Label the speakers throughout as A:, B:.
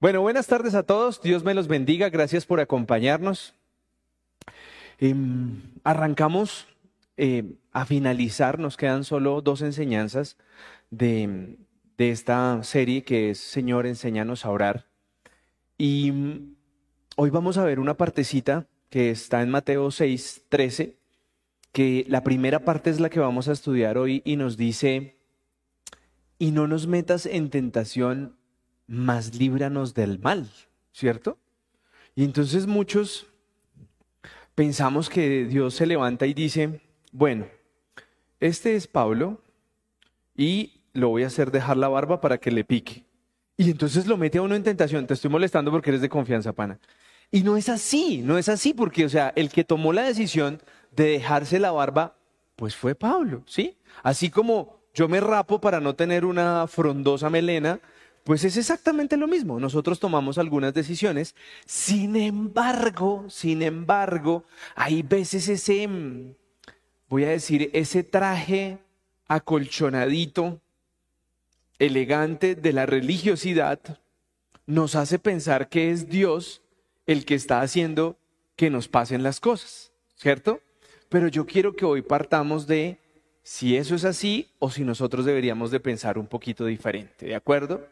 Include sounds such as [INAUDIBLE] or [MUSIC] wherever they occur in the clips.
A: Bueno, buenas tardes a todos. Dios me los bendiga. Gracias por acompañarnos. Em, arrancamos eh, a finalizar. Nos quedan solo dos enseñanzas de, de esta serie que es Señor, enséñanos a orar. Y mm, hoy vamos a ver una partecita que está en Mateo 6, 13, que la primera parte es la que vamos a estudiar hoy y nos dice, y no nos metas en tentación, mas líbranos del mal, ¿cierto? Y entonces muchos pensamos que Dios se levanta y dice, bueno, este es Pablo y lo voy a hacer dejar la barba para que le pique. Y entonces lo mete a uno en tentación. Te estoy molestando porque eres de confianza, pana. Y no es así, no es así, porque, o sea, el que tomó la decisión de dejarse la barba, pues fue Pablo, ¿sí? Así como yo me rapo para no tener una frondosa melena, pues es exactamente lo mismo. Nosotros tomamos algunas decisiones. Sin embargo, sin embargo, hay veces ese, mm, voy a decir, ese traje acolchonadito, elegante de la religiosidad, nos hace pensar que es Dios el que está haciendo que nos pasen las cosas, ¿cierto? Pero yo quiero que hoy partamos de si eso es así o si nosotros deberíamos de pensar un poquito diferente, ¿de acuerdo?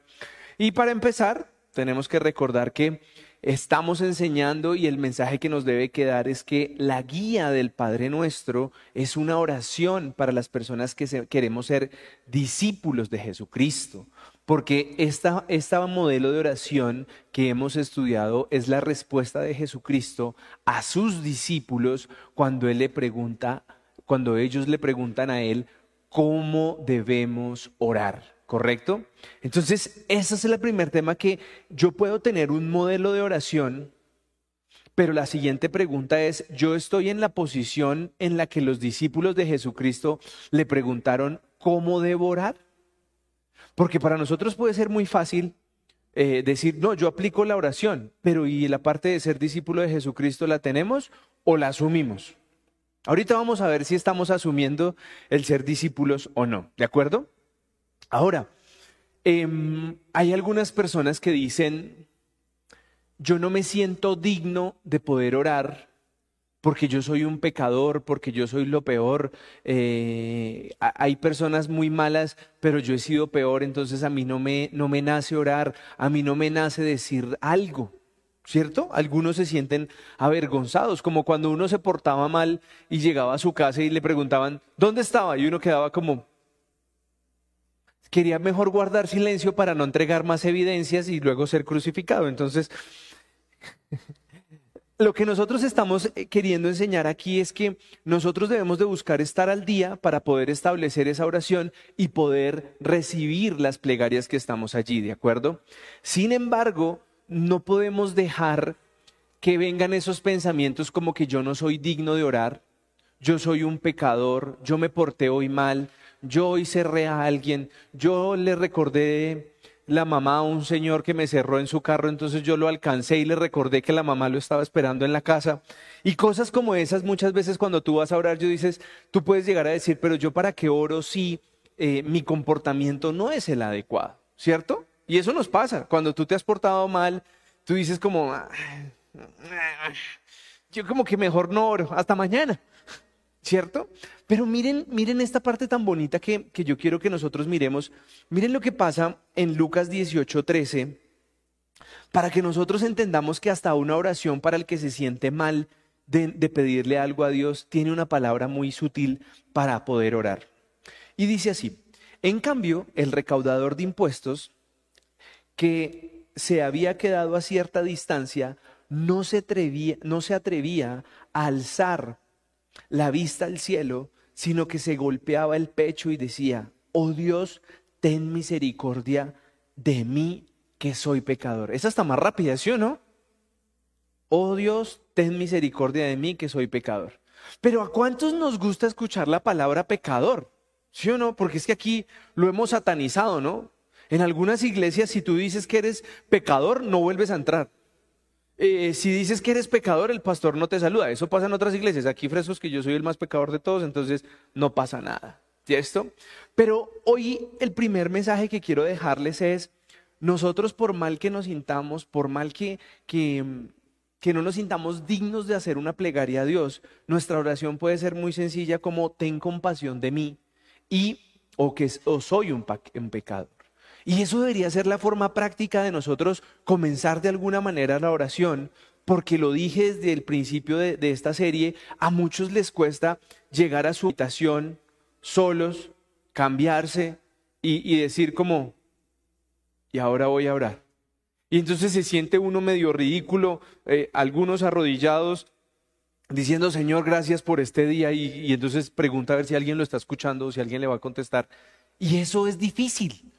A: Y para empezar, tenemos que recordar que estamos enseñando y el mensaje que nos debe quedar es que la guía del Padre Nuestro es una oración para las personas que queremos ser discípulos de Jesucristo. Porque esta, esta modelo de oración que hemos estudiado es la respuesta de Jesucristo a sus discípulos cuando Él le pregunta, cuando ellos le preguntan a Él cómo debemos orar, ¿correcto? Entonces, ese es el primer tema que yo puedo tener un modelo de oración, pero la siguiente pregunta es, ¿yo estoy en la posición en la que los discípulos de Jesucristo le preguntaron cómo debo orar? Porque para nosotros puede ser muy fácil eh, decir, no, yo aplico la oración, pero ¿y la parte de ser discípulo de Jesucristo la tenemos o la asumimos? Ahorita vamos a ver si estamos asumiendo el ser discípulos o no, ¿de acuerdo? Ahora, em, hay algunas personas que dicen, yo no me siento digno de poder orar porque yo soy un pecador, porque yo soy lo peor. Eh, hay personas muy malas, pero yo he sido peor, entonces a mí no me, no me nace orar, a mí no me nace decir algo. ¿Cierto? Algunos se sienten avergonzados, como cuando uno se portaba mal y llegaba a su casa y le preguntaban, ¿dónde estaba? Y uno quedaba como, quería mejor guardar silencio para no entregar más evidencias y luego ser crucificado. Entonces, [LAUGHS] lo que nosotros estamos eh, queriendo enseñar aquí es que nosotros debemos de buscar estar al día para poder establecer esa oración y poder recibir las plegarias que estamos allí, ¿de acuerdo? Sin embargo, no podemos dejar que vengan esos pensamientos como que yo no soy digno de orar, yo soy un pecador, yo me porté hoy mal, yo hoy cerré a alguien, yo le recordé la mamá a un señor que me cerró en su carro, entonces yo lo alcancé y le recordé que la mamá lo estaba esperando en la casa. Y cosas como esas, muchas veces cuando tú vas a orar, yo dices, tú puedes llegar a decir, pero yo para qué oro si eh, mi comportamiento no es el adecuado, ¿cierto? Y eso nos pasa, cuando tú te has portado mal, tú dices como, yo como que mejor no oro, hasta mañana. ¿Cierto? Pero miren, miren esta parte tan bonita que, que, yo quiero que nosotros miremos. Miren lo que pasa en Lucas 18:13, para que nosotros entendamos que hasta una oración para el que se siente mal de, de pedirle algo a Dios tiene una palabra muy sutil para poder orar. Y dice así, en cambio, el recaudador de impuestos, que se había quedado a cierta distancia, no se atrevía, no se atrevía a alzar la vista al cielo, sino que se golpeaba el pecho y decía, oh Dios, ten misericordia de mí que soy pecador. Esa está más rápida, ¿sí o no? Oh Dios, ten misericordia de mí que soy pecador. Pero ¿a cuántos nos gusta escuchar la palabra pecador? ¿Sí o no? Porque es que aquí lo hemos satanizado, ¿no? En algunas iglesias, si tú dices que eres pecador, no vuelves a entrar. Eh, si dices que eres pecador, el pastor no te saluda. Eso pasa en otras iglesias. Aquí frescos que yo soy el más pecador de todos, entonces no pasa nada. ¿Cierto? Pero hoy el primer mensaje que quiero dejarles es, nosotros por mal que nos sintamos, por mal que, que, que no nos sintamos dignos de hacer una plegaria a Dios, nuestra oración puede ser muy sencilla como ten compasión de mí y o que o soy un, pecador. Y eso debería ser la forma práctica de nosotros comenzar de alguna manera la oración, porque lo dije desde el principio de, esta serie, a muchos les cuesta llegar a su habitación solos, cambiarse y, decir como, y ahora voy a orar. Y entonces se siente uno medio ridículo, eh, algunos arrodillados, diciendo, Señor, gracias por este día, y, y, entonces pregunta a ver si alguien lo está escuchando o si alguien le va a contestar. Y eso es difícil,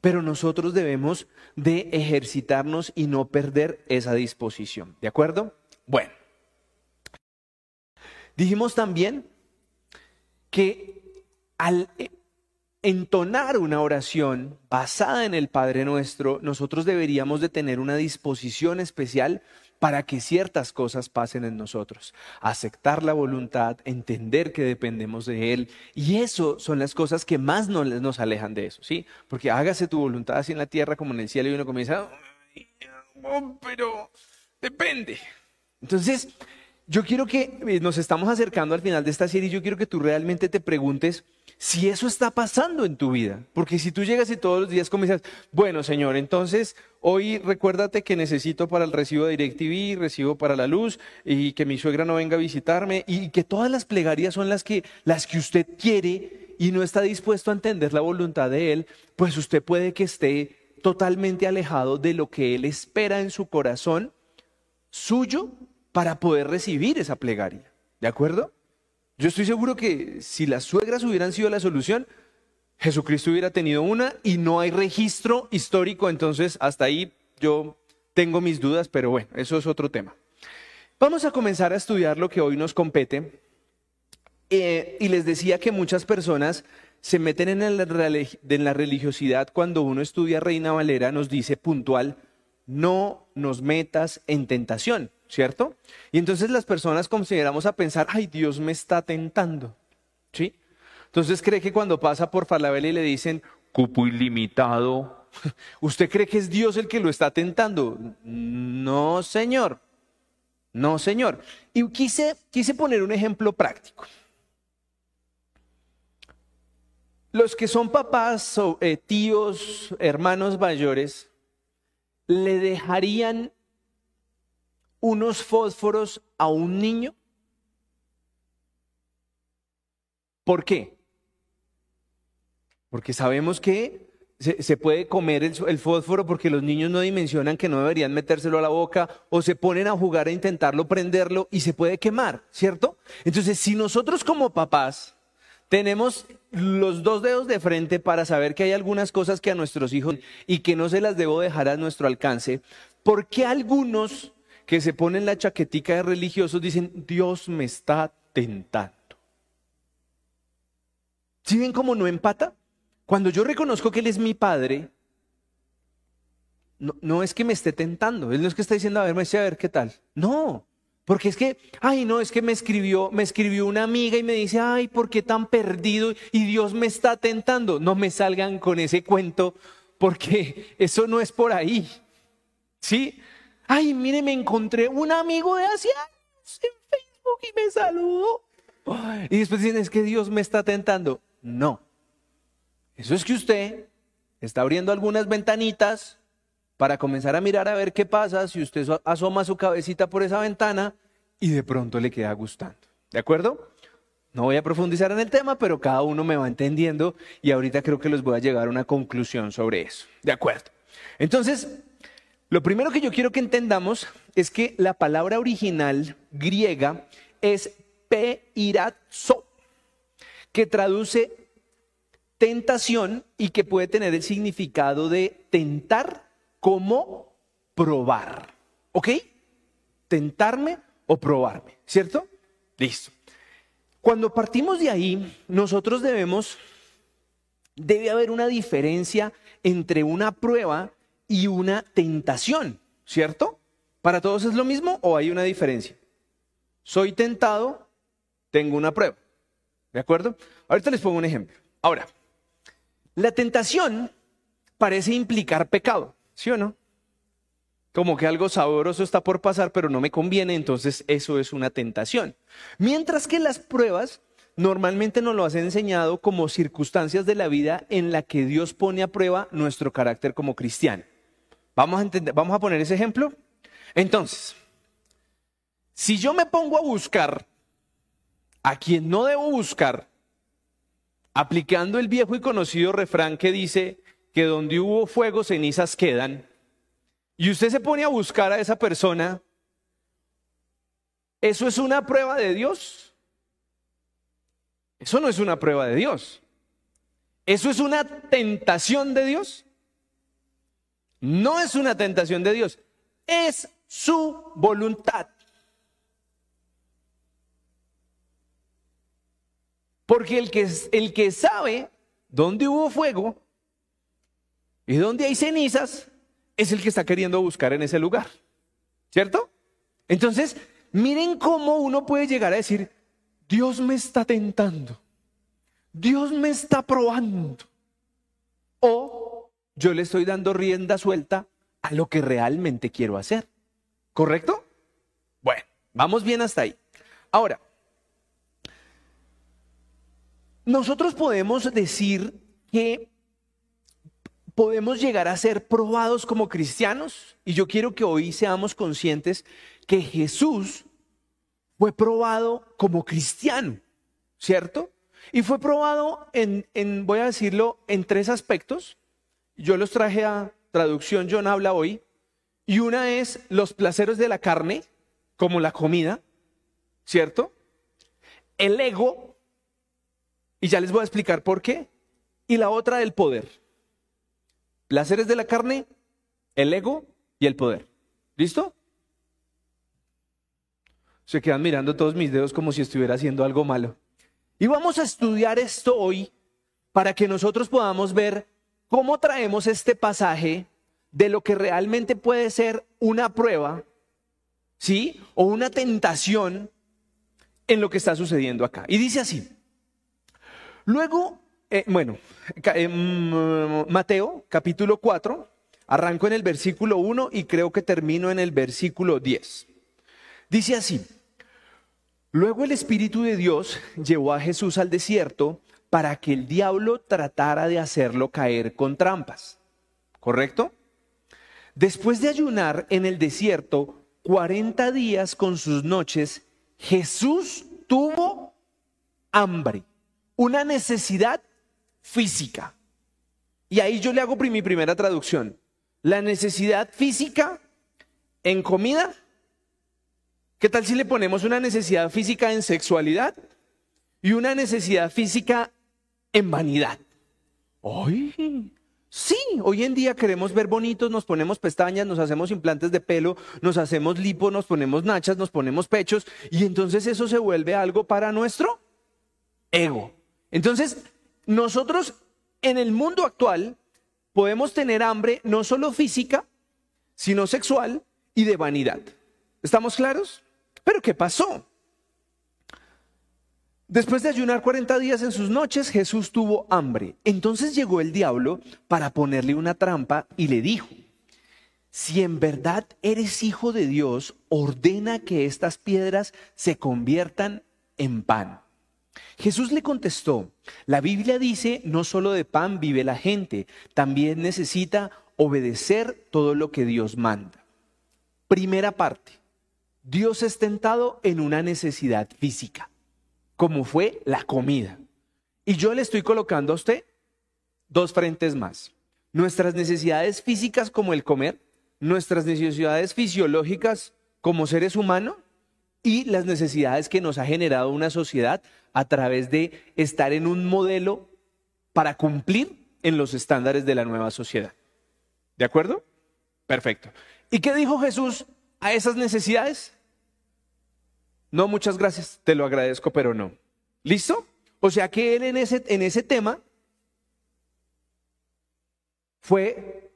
A: pero nosotros debemos de ejercitarnos y no perder esa disposición. ¿De acuerdo? Bueno, dijimos también que al entonar una oración basada en el Padre Nuestro, nosotros deberíamos de tener una disposición especial para que ciertas cosas pasen en nosotros. Aceptar la voluntad, entender que dependemos de Él. Y eso son las cosas que más nos, nos alejan de eso, ¿sí? Porque hágase tu voluntad así en la tierra como en el cielo y uno comienza, oh, pero depende. Entonces, yo quiero que eh, nos estamos acercando al final de esta serie yo quiero que tú realmente te preguntes si eso está pasando en tu vida. Porque si tú llegas y todos los días comienzas, bueno, Señor, entonces hoy recuérdate que necesito para el recibo de DirecTV, recibo para la luz y que mi suegra no venga a visitarme y que todas las plegarias son las que, las que usted quiere y no está dispuesto a entender la voluntad de Él, pues usted puede que esté totalmente alejado de lo que Él espera en su corazón suyo para poder recibir esa plegaria. ¿De acuerdo? Yo estoy seguro que si las suegras hubieran sido la solución, Jesucristo hubiera tenido una y no hay registro histórico, entonces hasta ahí yo tengo mis dudas, pero bueno, eso es otro tema. Vamos a comenzar a estudiar lo que hoy nos compete. Eh, y les decía que muchas personas se meten en en la religiosidad cuando uno estudia Reina Valera, nos dice puntual, no nos metas en tentación. ¿Cierto? Y entonces las personas consideramos a pensar, ay, Dios me está tentando, ¿sí? Entonces cree que cuando pasa por Falabella y le dicen, cupo ilimitado, [LAUGHS] ¿usted cree que es Dios el que lo está tentando? No, señor. No, señor. Y quise, quise poner un ejemplo práctico. Los que son papás, eh, tíos, hermanos mayores, le dejarían unos fósforos a un niño? ¿Por qué? Porque sabemos que se, puede comer el, fósforo porque los niños no dimensionan que no deberían metérselo a la boca o se ponen a jugar a intentarlo prenderlo y se puede quemar, ¿cierto? Entonces, si nosotros como papás tenemos los dos dedos de frente para saber que hay algunas cosas que a nuestros hijos y que no se las debo dejar a nuestro alcance, ¿por qué algunos que se ponen la chaquetica de religiosos dicen, Dios me está tentando. ¿Sí ven cómo no empata? Cuando yo reconozco que Él es mi Padre, no, es que me esté tentando, Él no es que está diciendo, a ver, me a ver qué tal. No, porque es que, ay, no, es que me escribió, me escribió una amiga y me dice, ay, ¿por qué tan perdido? Y Dios me está tentando. No me salgan con ese cuento, porque eso no es por ahí. ¿Sí? Ay, mire, me encontré un amigo de hace años en Facebook y me saludó. Y después dicen, es que Dios me está tentando. No. Eso es que usted está abriendo algunas ventanitas para comenzar a mirar a ver qué pasa si usted asoma su cabecita por esa ventana y de pronto le queda gustando. ¿De acuerdo? No voy a profundizar en el tema, pero cada uno me va entendiendo y ahorita creo que les voy a llegar a una conclusión sobre eso. ¿De acuerdo? Entonces, lo primero que yo quiero que entendamos es que la palabra original griega es peiratzo, que traduce tentación y que puede tener el significado de tentar como probar. ¿Ok? Tentarme o probarme, ¿cierto? Listo. Cuando partimos de ahí, nosotros debemos, debe haber una diferencia entre una prueba y una tentación, ¿cierto? ¿Para todos es lo mismo o hay una diferencia? Soy tentado, tengo una prueba. ¿De acuerdo? Ahorita les pongo un ejemplo. Ahora, la tentación parece implicar pecado. ¿sí o no? Como que algo sabroso está por pasar, pero no me conviene, entonces eso es una tentación. Mientras que las pruebas normalmente nos lo has enseñado como circunstancias de la vida en la que Dios pone a prueba nuestro carácter como cristiano. ¿Vamos a, entender, vamos a poner ese ejemplo? Entonces, si yo me pongo a buscar a quien no debo buscar, aplicando el viejo y conocido refrán que dice que donde hubo fuego, cenizas quedan, y usted se pone a buscar a esa persona, ¿eso es una prueba de Dios? Eso no es una prueba de Dios. ¿Eso es una tentación de Dios? No es una tentación de Dios, es su voluntad. Porque el que, el que sabe dónde hubo fuego y dónde hay cenizas es el que está queriendo buscar en ese lugar. ¿Cierto? Entonces, miren cómo uno puede llegar a decir, Dios me está tentando, Dios me está probando. O yo le estoy dando rienda suelta a lo que realmente quiero hacer. ¿Correcto? Bueno, vamos bien hasta ahí. Ahora, nosotros podemos decir que podemos llegar a ser probados como cristianos y yo quiero que hoy seamos conscientes que Jesús fue probado como cristiano, ¿cierto? Y fue probado en, en, voy a decirlo, en tres aspectos. Yo los traje a traducción, John habla hoy. Y una es los placeres de la carne, como la comida, ¿cierto? El ego, y ya les voy a explicar por qué. Y la otra, el poder. Placeres de la carne, el ego y el poder. ¿Listo? Se quedan mirando todos mis dedos como si estuviera haciendo algo malo. Y vamos a estudiar esto hoy para que nosotros podamos ver cómo traemos este pasaje de lo que realmente puede ser una prueba, ¿sí? O una tentación en lo que está sucediendo acá. Y dice así, Luego, eh, bueno, eh, mm, Mateo capítulo 4, arranco en el versículo 1 y creo que termino en el versículo 10. Dice así, luego el Espíritu de Dios llevó a Jesús al desierto para que el diablo tratara de hacerlo caer con trampas. ¿Correcto? Después de ayunar en el desierto 40 días con sus noches, Jesús tuvo hambre una necesidad física. Y ahí yo le hago mi primera traducción. La necesidad física en comida. ¿Qué tal si le ponemos una necesidad física en sexualidad y una necesidad física en vanidad? ¡Ay! Sí, hoy en día queremos ver bonitos, nos ponemos pestañas, nos hacemos implantes de pelo, nos hacemos lipo, nos ponemos nachas, nos ponemos pechos y entonces eso se vuelve algo para nuestro ego. Entonces, nosotros en el mundo actual podemos tener hambre no solo física, sino sexual y de vanidad. ¿Estamos claros? Pero ¿qué pasó? Después de ayunar 40 días en sus noches, Jesús tuvo hambre. Entonces llegó el diablo para ponerle una trampa y le dijo, si en verdad eres hijo de Dios, ordena que estas piedras se conviertan en pan. Jesús le contestó, la Biblia dice, no solo de pan vive la gente, también necesita obedecer todo lo que Dios manda. Primera parte, Dios es tentado en una necesidad física, como fue la comida. Y yo le estoy colocando a usted dos frentes más. Nuestras necesidades físicas como el comer, nuestras necesidades fisiológicas como seres humanos y las necesidades que nos ha generado una sociedad a través de estar en un modelo para cumplir en los estándares de la nueva sociedad. ¿De acuerdo? Perfecto. ¿Y qué dijo Jesús a esas necesidades? No, muchas gracias, te lo agradezco, pero no. ¿Listo? O sea que él en ese, en ese tema fue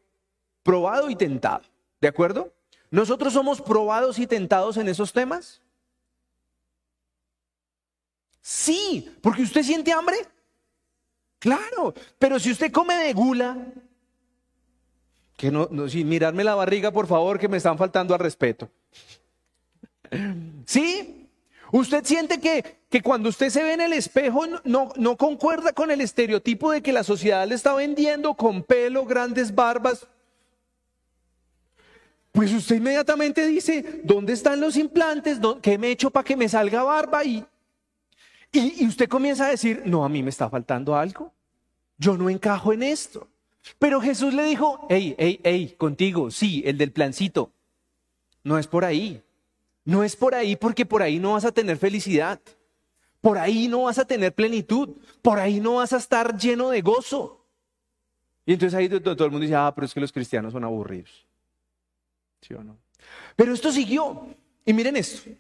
A: probado y tentado. ¿De acuerdo? ¿Nosotros somos probados y tentados en esos temas? Sí, porque usted siente hambre. Claro, pero si usted come de gula, Que no, sin mirarme la barriga, por favor, que me están faltando al respeto. ¿Sí? Usted siente que, que cuando usted se ve en el espejo no, no concuerda con el estereotipo de que la sociedad le está vendiendo con pelo, grandes barbas. Pues usted inmediatamente dice, ¿dónde están los implantes? ¿Qué me he hecho para que me salga barba? Y, y, y usted comienza a decir, no, a mí me está faltando algo. Yo no encajo en esto. Pero Jesús le dijo, hey, hey, hey, contigo, sí, el del plancito. No es por ahí. No es por ahí porque por ahí no vas a tener felicidad. Por ahí no vas a tener plenitud. Por ahí no vas a estar lleno de gozo. Y entonces ahí todo, el mundo dice, ah, pero es que los cristianos son aburridos. ¿Sí o no? Pero esto siguió. Y miren esto.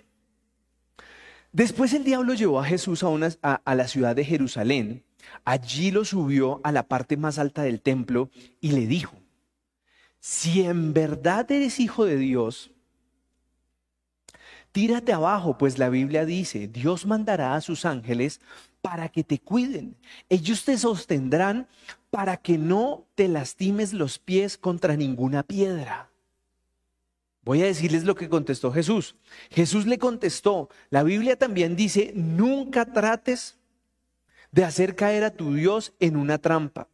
A: Después el diablo llevó a Jesús a, a la ciudad de Jerusalén Allí lo subió a la parte más alta del templo y le dijo, si en verdad eres hijo de Dios, tírate abajo, pues la Biblia dice, Dios mandará a sus ángeles para que te cuiden. Ellos te sostendrán para que no te lastimes los pies contra ninguna piedra. Voy a decirles lo que contestó Jesús. Jesús le contestó, la Biblia también dice, nunca trates de hacer caer a tu Dios en una trampa.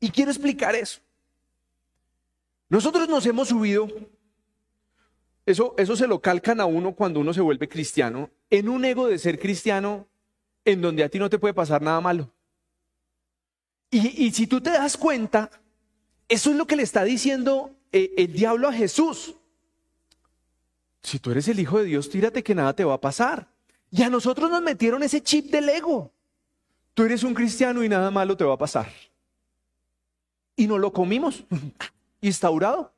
A: Y quiero explicar eso. Nosotros nos hemos subido, eso, eso se lo calcan a uno cuando uno se vuelve cristiano, en un ego de ser cristiano en donde a ti no te puede pasar nada malo. Y, y si tú te das cuenta, eso es lo que le está diciendo eh, el diablo a Jesús. Si tú eres el Hijo de Dios, tírate que nada te va a pasar. Y a nosotros nos metieron ese chip del ego. Tú eres un cristiano y nada malo te va a pasar. Y no lo comimos, [LAUGHS] instaurado.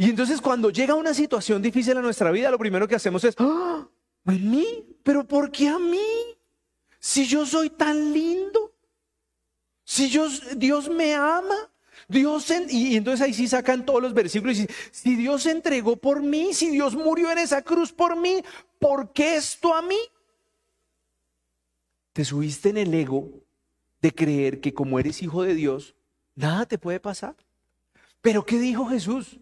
A: Y entonces cuando llega una situación difícil a nuestra vida, lo primero que hacemos es, ¡Ah! ¿a mí? ¿Pero por qué a mí? Si yo soy tan lindo, si yo, Dios me ama, Dios, y, entonces ahí sí sacan todos los versículos y dicen, si Dios se entregó por mí, si Dios murió en esa cruz por mí, ¿por qué esto a mí? Te subiste en el ego de creer que como eres hijo de Dios, nada te puede pasar. Pero ¿qué dijo Jesús?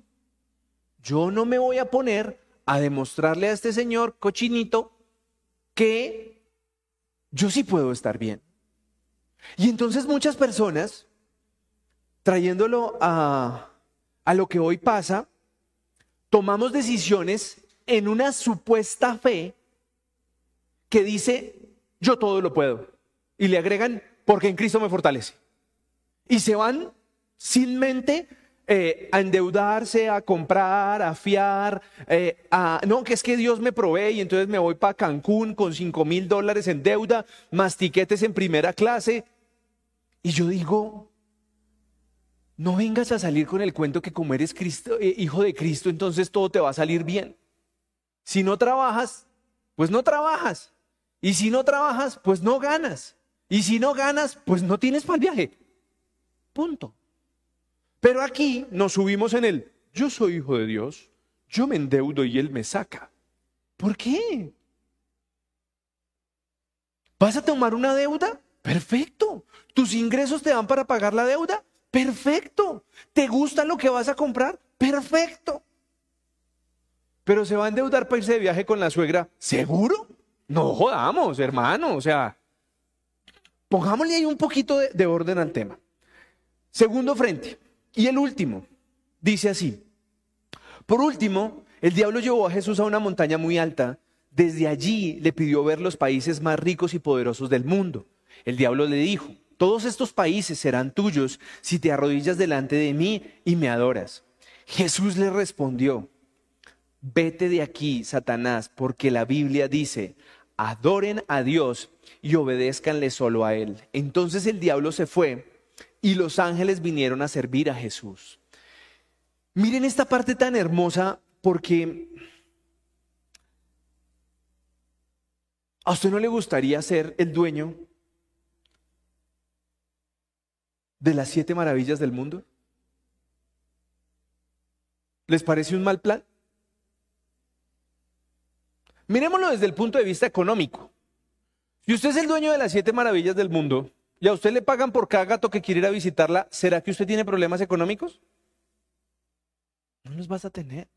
A: Yo no me voy a poner a demostrarle a este señor cochinito que yo sí puedo estar bien. Y entonces muchas personas, trayéndolo a, a lo que hoy pasa, tomamos decisiones en una supuesta fe que dice, yo todo lo puedo. Y le agregan, porque en Cristo me fortalece. Y se van sin mente eh, a endeudarse, a comprar, a fiar, eh, a, no, que es que Dios me provee y entonces me voy para Cancún con cinco mil dólares en deuda, más tiquetes en primera clase. Y yo digo, no vengas a salir con el cuento que como eres Cristo, eh, hijo de Cristo, entonces todo te va a salir bien. Si no trabajas, pues no trabajas. Y si no trabajas, pues no ganas. Y si no ganas, pues no tienes para el viaje. Punto. Pero aquí nos subimos en el, yo soy hijo de Dios, yo me endeudo y Él me saca. ¿Por qué? ¿Vas a tomar una deuda? Perfecto. ¿Tus ingresos te dan para pagar la deuda? Perfecto. ¿Te gusta lo que vas a comprar? Perfecto. Pero se va a endeudar para irse de viaje con la suegra. ¿Seguro? No jodamos, hermano. O sea, pongámosle ahí un poquito de, orden al tema. Segundo frente. Y el último, dice así. Por último, el diablo llevó a Jesús a una montaña muy alta. Desde allí le pidió ver los países más ricos y poderosos del mundo. El diablo le dijo, todos estos países serán tuyos si te arrodillas delante de mí y me adoras. Jesús le respondió, vete de aquí, Satanás, porque la Biblia dice, adoren a Dios y obedézcanle solo a Él. Entonces el diablo se fue y los ángeles vinieron a servir a Jesús. Miren esta parte tan hermosa porque ¿a usted no le gustaría ser el dueño de las siete maravillas del mundo? ¿Les parece un mal plan? Miremoslo desde el punto de vista económico. Si usted es el dueño de las siete maravillas del mundo y a usted le pagan por cada gato que quiere ir a visitarla, ¿será que usted tiene problemas económicos? no los vas a tener.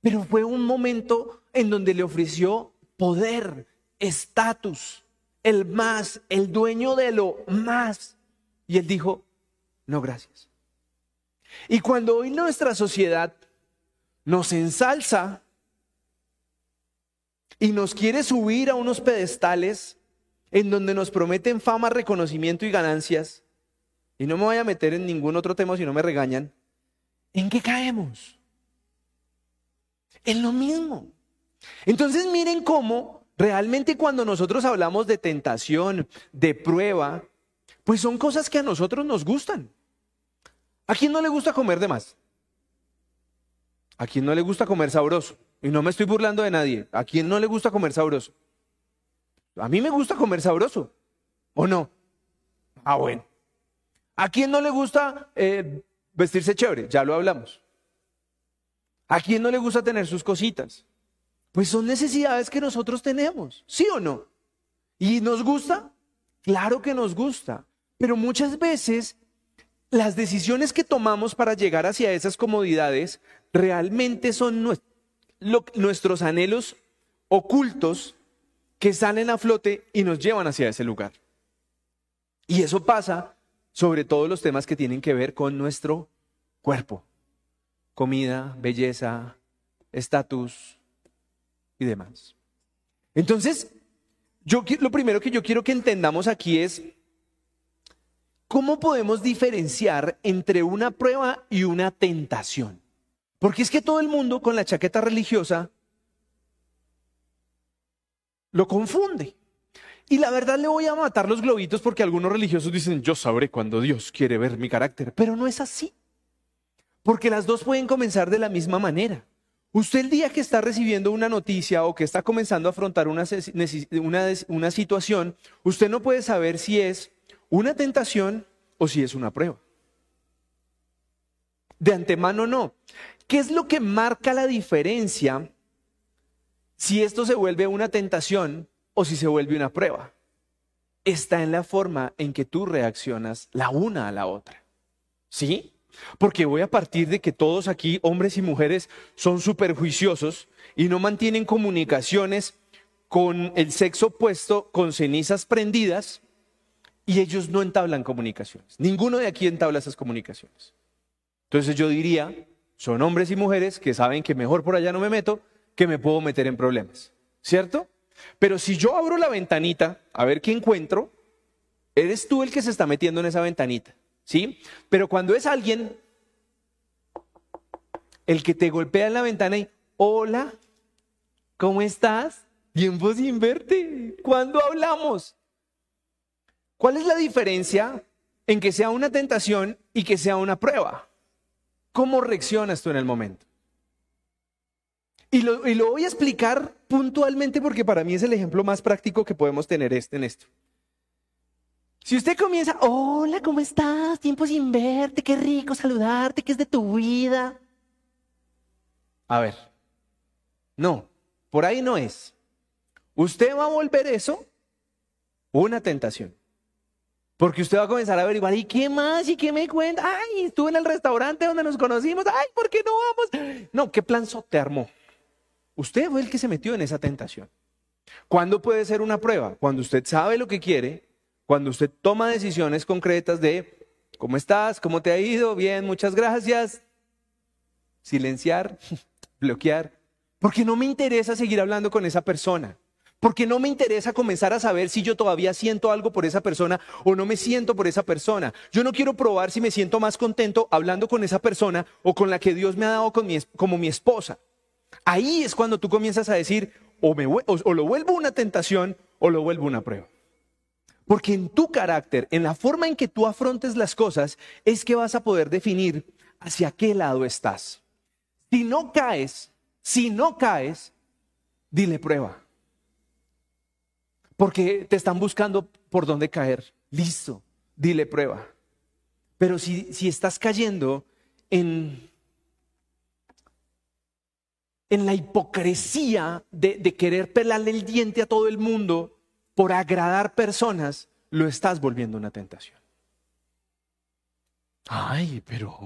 A: Pero fue un momento en donde le ofreció poder, estatus, el más, el dueño de lo más. Y él dijo, no, gracias. Y cuando hoy nuestra sociedad nos ensalza y nos quiere subir a unos pedestales en donde nos prometen fama, reconocimiento y ganancias, y no me voy a meter en ningún otro tema si no me regañan, ¿en qué caemos? En lo mismo. Entonces miren cómo realmente cuando nosotros hablamos de tentación, de prueba, pues son cosas que a nosotros nos gustan. ¿A quién no le gusta comer de más? ¿A quién no le gusta comer sabroso? Y no me estoy burlando de nadie. ¿A quién no le gusta comer sabroso? A mí me gusta comer sabroso. ¿O no? Ah, bueno. ¿A quién no le gusta eh, vestirse chévere? Ya lo hablamos. ¿A quién no le gusta tener sus cositas? Pues son necesidades que nosotros tenemos, ¿sí o no? ¿Y nos gusta? Claro que nos gusta. Pero muchas veces las decisiones que tomamos para llegar hacia esas comodidades realmente son nuestros anhelos ocultos que salen a flote y nos llevan hacia ese lugar. Y eso pasa sobre todos los temas que tienen que ver con nuestro cuerpo. Comida, belleza, estatus y demás. Entonces, yo lo primero que yo quiero que entendamos aquí es cómo podemos diferenciar entre una prueba y una tentación. Porque es que todo el mundo con la chaqueta religiosa lo confunde. Y la verdad le voy a matar los globitos porque algunos religiosos dicen, yo sabré cuando Dios quiere ver mi carácter. Pero no es así. Porque las dos pueden comenzar de la misma manera. Usted el día que está recibiendo una noticia o que está comenzando a afrontar una, una, una situación, usted no puede saber si es una tentación o si es una prueba. De antemano no. ¿Qué es lo que marca la diferencia si esto se vuelve una tentación o si se vuelve una prueba. Está en la forma en que tú reaccionas la una a la otra. ¿Sí? Porque voy a partir de que todos aquí, hombres y mujeres, son superjuiciosos y no mantienen comunicaciones con el sexo opuesto, con cenizas prendidas, y ellos no entablan comunicaciones. Ninguno de aquí entabla esas comunicaciones. Entonces yo diría, son hombres y mujeres que saben que mejor por allá no me meto, que me puedo meter en problemas, ¿cierto? Pero si yo abro la ventanita a ver qué encuentro, eres tú el que se está metiendo en esa ventanita, ¿sí? Pero cuando es alguien el que te golpea en la ventana y, hola, ¿cómo estás? Tiempo sin verte. ¿Cuándo hablamos? ¿Cuál es la diferencia en que sea una tentación y que sea una prueba? ¿Cómo reaccionas tú en el momento? Y lo, voy a explicar puntualmente porque para mí es el ejemplo más práctico que podemos tener este en esto. Si usted comienza, hola, ¿cómo estás? Tiempo sin verte, qué rico saludarte, ¿qué es de tu vida? A ver, no, por ahí no es. Usted va a volver eso una tentación. Porque usted va a comenzar a averiguar, ¿y qué más? ¿Y qué me cuenta? Ay, estuve en el restaurante donde nos conocimos. Ay, ¿por qué no vamos? No, ¿qué plan te armó? Usted fue el que se metió en esa tentación. ¿Cuándo puede ser una prueba? Cuando usted sabe lo que quiere, cuando usted toma decisiones concretas de ¿cómo estás? ¿Cómo te ha ido? Bien, muchas gracias. Silenciar, [LAUGHS] bloquear. Porque no me interesa seguir hablando con esa persona. Porque no me interesa comenzar a saber si yo todavía siento algo por esa persona o no me siento por esa persona. Yo no quiero probar si me siento más contento hablando con esa persona o con la que Dios me ha dado como mi esposa. Ahí es cuando tú comienzas a decir, o, me, lo vuelvo una tentación o lo vuelvo una prueba. Porque en tu carácter, en la forma en que tú afrontes las cosas, es que vas a poder definir hacia qué lado estás. Si no caes, si no caes, dile prueba. Porque te están buscando por dónde caer. Listo, dile prueba. Pero si, si estás cayendo en en la hipocresía de, querer pelarle el diente a todo el mundo por agradar personas, lo estás volviendo una tentación. Ay, pero...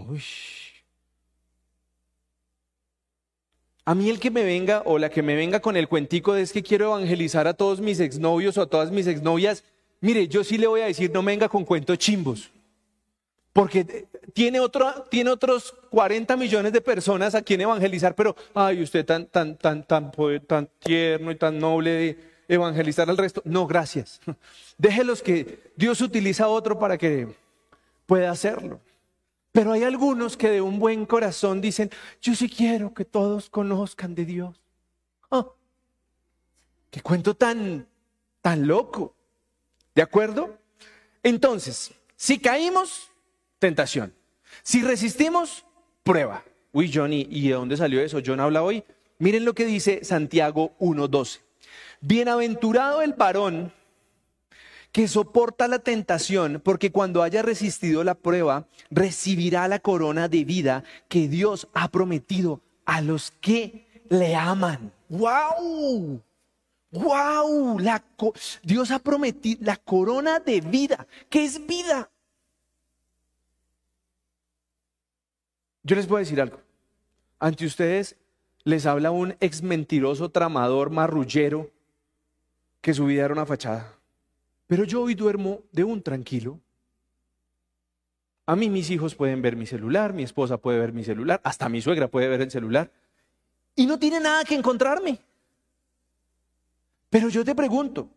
A: A mí el que me venga o la que me venga con el cuentico de es que quiero evangelizar a todos mis exnovios o a todas mis exnovias, mire, yo sí le voy a decir, no me venga con cuentos chimbos. Porque tiene, otro, tiene otros 40 millones de personas a quien evangelizar, pero, ay, usted tan, tan, tan, tan, tan tierno y tan noble de evangelizar al resto. No, gracias. [LAUGHS] Déjelos que Dios utiliza a otro para que pueda hacerlo. Pero hay algunos que de un buen corazón dicen, yo sí quiero que todos conozcan de Dios. Oh, qué cuento tan, tan loco. ¿De acuerdo? Entonces, si caímos, tentación. Si resistimos, prueba. Uy, Johnny, ¿y de dónde salió eso? John habla hoy. Miren lo que dice Santiago 1.12. Bienaventurado el varón que soporta la tentación, porque cuando haya resistido la prueba, recibirá la corona de vida que Dios ha prometido a los que le aman. ¡Wow! ¡Wow! La Dios ha prometido la corona de vida. ¿Qué es vida? Yo les voy a decir algo. Ante ustedes les habla un ex mentiroso, tramador, marrullero, que su vida era una fachada. Pero yo hoy duermo de un tranquilo. A mí mis hijos pueden ver mi celular, mi esposa puede ver mi celular, hasta mi suegra puede ver el celular. Y no tiene nada que encontrarme. Pero yo te pregunto,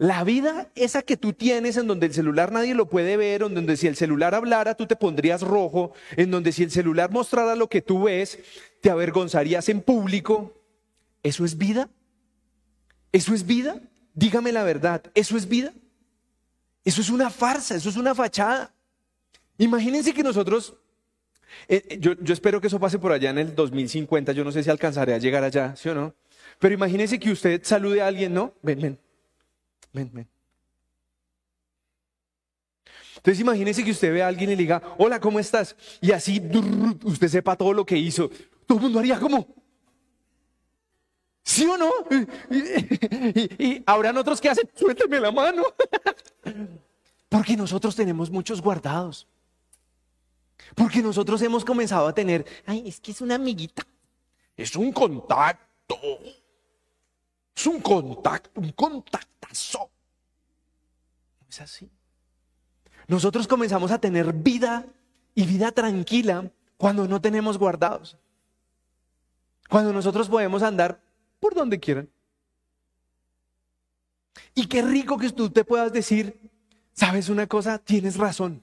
A: la vida esa que tú tienes en donde el celular nadie lo puede ver, en donde si el celular hablara tú te pondrías rojo, en donde si el celular mostrara lo que tú ves, te avergonzarías en público, ¿eso es vida? ¿Eso es vida? Dígame la verdad, ¿eso es vida? Eso es una farsa, eso es una fachada. Imagínense que nosotros, eh, eh, yo, yo espero que eso pase por allá en el 2050, yo no sé si alcanzaré a llegar allá, ¿sí o no? Pero imagínense que usted salude a alguien, ¿no? Ven, ven Entonces imagínese que usted ve a alguien y le diga, hola, ¿cómo estás? Y así usted sepa todo lo que hizo. Todo el mundo haría como, ¿sí o no? Y, y habrán otros que hacen, suélteme la mano. [LAUGHS] Porque nosotros tenemos muchos guardados. Porque nosotros hemos comenzado a tener, ay, es que es una amiguita. Es un contacto. Es un contacto, un No es así. Nosotros comenzamos a tener vida y vida tranquila cuando no tenemos guardados. Cuando nosotros podemos andar por donde quieran. Y qué rico que tú te puedas decir, ¿sabes una cosa? Tienes razón.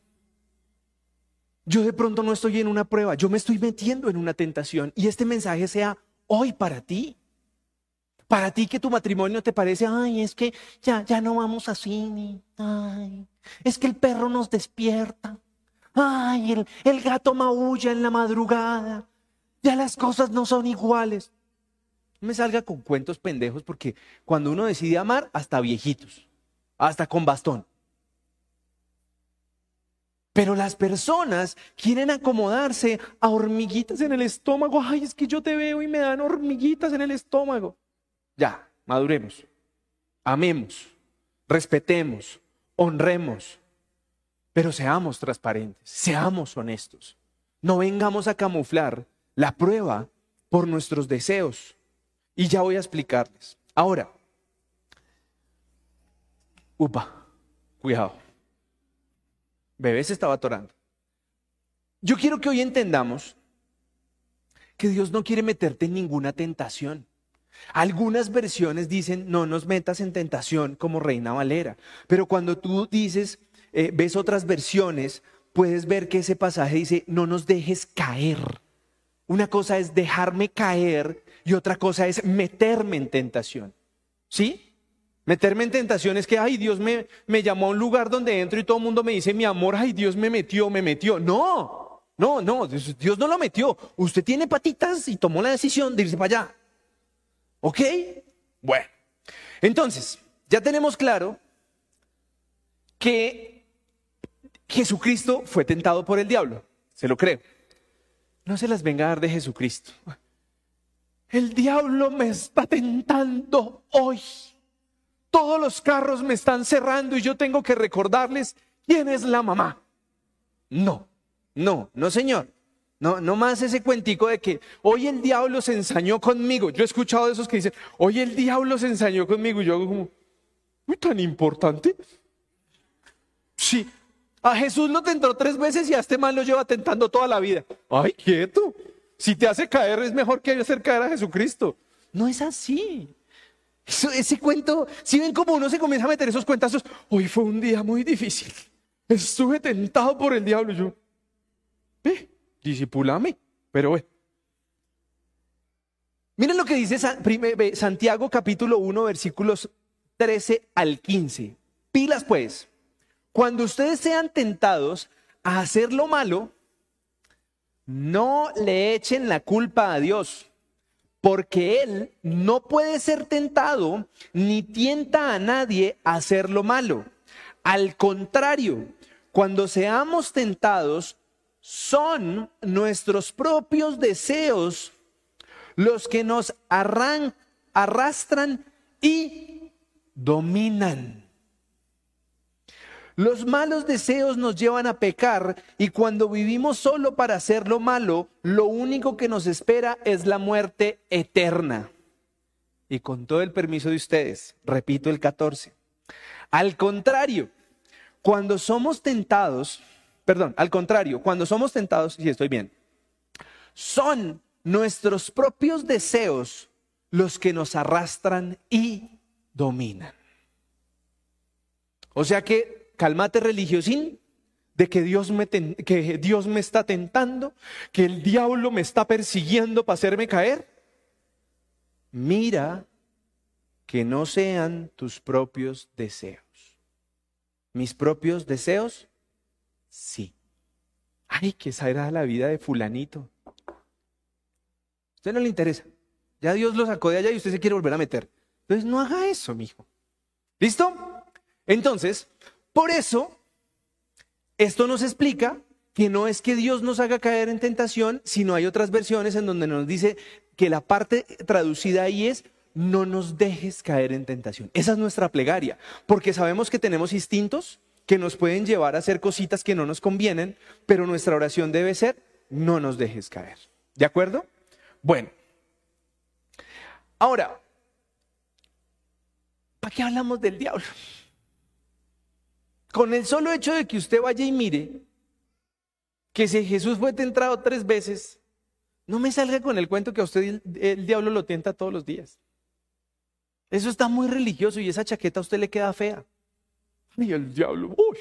A: Yo de pronto no estoy en una prueba, yo me estoy metiendo en una tentación y este mensaje sea hoy para ti. Para ti que tu matrimonio te parece, ay, es que ya, ya no vamos a cine, ay, es que el perro nos despierta, ay, el, el gato maulla en la madrugada, ya las cosas no son iguales. No me salga con cuentos pendejos porque cuando uno decide amar, hasta viejitos, hasta con bastón. Pero las personas quieren acomodarse a hormiguitas en el estómago. Ay, es que yo te veo y me dan hormiguitas en el estómago. Ya, maduremos, amemos, respetemos, honremos, pero seamos transparentes, seamos honestos. No vengamos a camuflar la prueba por nuestros deseos. Y ya voy a explicarles. Ahora, upa, cuidado. Bebé se estaba atorando. Yo quiero que hoy entendamos que Dios no quiere meterte en ninguna tentación. Algunas versiones dicen, no nos metas en tentación como Reina Valera, pero cuando tú dices, eh, ves otras versiones, puedes ver que ese pasaje dice, no nos dejes caer. Una cosa es dejarme caer y otra cosa es meterme en tentación. ¿Sí? Meterme en tentación es que, ay, Dios me, me llamó a un lugar donde entro y todo el mundo me dice, mi amor, ay, Dios me metió, me metió. No, no, no, Dios no lo metió. Usted tiene patitas y tomó la decisión de irse para allá. ¿Ok? Bueno, entonces, ya tenemos claro que Jesucristo fue tentado por el diablo. Se lo creo. No se las venga a dar de Jesucristo. El diablo me está tentando hoy. Todos los carros me están cerrando y yo tengo que recordarles quién es la mamá. No, no, no, señor. No, no más ese cuentico de que hoy el diablo se ensañó conmigo. Yo he escuchado de esos que dicen, hoy el diablo se ensañó conmigo. Y yo hago como, uy, tan importante. Sí, a Jesús lo tentó tres veces y a este mal lo lleva tentando toda la vida. Ay, quieto. Si te hace caer es mejor que hacer caer a Jesucristo. No es así. ese cuento, si ven como uno se comienza a meter esos cuentazos, hoy fue un día muy difícil. Estuve tentado por el diablo. Yo, ve, disipulame. Pero ve. Miren lo que dice Santiago capítulo 1 versículos 13 al 15. Pilas pues. Cuando ustedes sean tentados a hacer lo malo, no le echen la culpa a Dios, porque Él no puede ser tentado ni tienta a nadie a hacer lo malo. Al contrario, cuando seamos tentados, son nuestros propios deseos los que nos arrastran y dominan. Los malos deseos nos llevan a pecar y cuando vivimos solo para hacer lo malo, lo único que nos espera es la muerte eterna. Y con todo el permiso de ustedes, repito el 14. Al contrario, cuando somos tentados, perdón, al contrario, cuando somos tentados, si estoy bien, son nuestros propios deseos los que nos arrastran y dominan. O sea que cálmate religiosín, de que Dios, me que Dios me está tentando, que el diablo me está persiguiendo para hacerme caer. Mira que no sean tus propios deseos. ¿Mis propios deseos? Sí. Ay, que era la vida de fulanito. Usted no le interesa. Ya Dios lo sacó de allá y usted se quiere volver a meter. Entonces no haga eso, mijo. ¿Listo? Entonces, por eso, esto nos explica que no es que Dios nos haga caer en tentación, sino hay otras versiones en donde nos dice que la parte traducida ahí es no nos dejes caer en tentación. Esa es nuestra plegaria, porque sabemos que tenemos instintos que nos pueden llevar a hacer cositas que no nos convienen, pero nuestra oración debe ser no nos dejes caer. ¿De acuerdo? Bueno. Ahora, ¿para qué hablamos del diablo? Con el solo hecho de que usted vaya y mire que si Jesús fue tentado tres veces, no me salga con el cuento que a usted el, diablo lo tienta todos los días. Eso está muy religioso y esa chaqueta a usted le queda fea. Y el diablo, uy.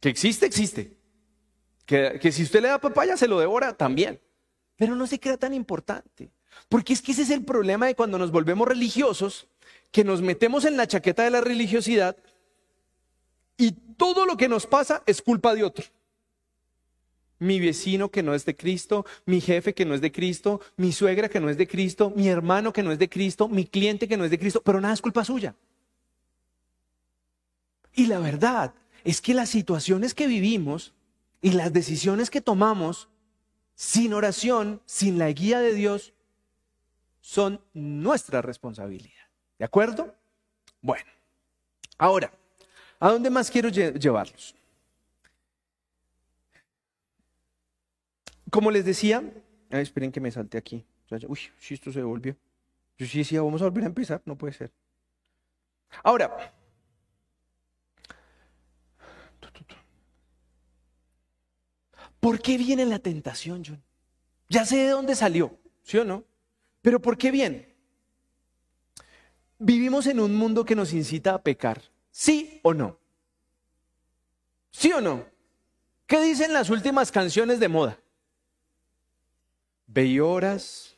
A: Que existe, existe. Que, si usted le da papaya, se lo devora también. Pero no se crea tan importante. Porque es que ese es el problema de cuando nos volvemos religiosos que nos metemos en la chaqueta de la religiosidad y todo lo que nos pasa es culpa de otro. Mi vecino que no es de Cristo, mi jefe que no es de Cristo, mi suegra que no es de Cristo, mi hermano que no es de Cristo, mi cliente que no es de Cristo, pero nada es culpa suya. Y la verdad es que las situaciones que vivimos y las decisiones que tomamos sin oración, sin la guía de Dios, son nuestra responsabilidad. ¿De acuerdo? Bueno, ahora, ¿a dónde más quiero llevarlos? Como les decía, esperen que me salte aquí. Uy, si esto se devolvió. Yo sí decía, vamos a volver a empezar, no puede ser. Ahora, ¿por qué viene la tentación, John? Ya sé de dónde salió, ¿sí o no? Pero ¿por qué viene? Vivimos en un mundo que nos incita a pecar. ¿Sí o no? ¿Sí o no? ¿Qué dicen las últimas canciones de moda? Ve y horas.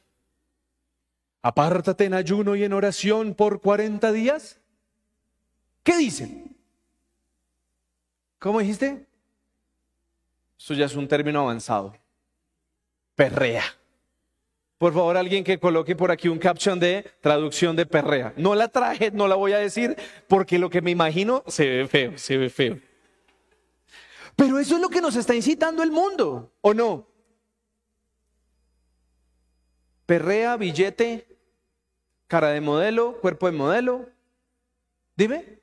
A: Apártate en ayuno y en oración por 40 días. ¿Qué dicen? ¿Cómo dijiste? Eso ya es un término avanzado. Perrea. Por favor, alguien que coloque por aquí un caption de traducción de perrea. No la traje, no la voy a decir, porque lo que me imagino se ve feo, se ve feo. Pero eso es lo que nos está incitando el mundo, ¿o no? Perrea, billete, cara de modelo, cuerpo de modelo. Dime.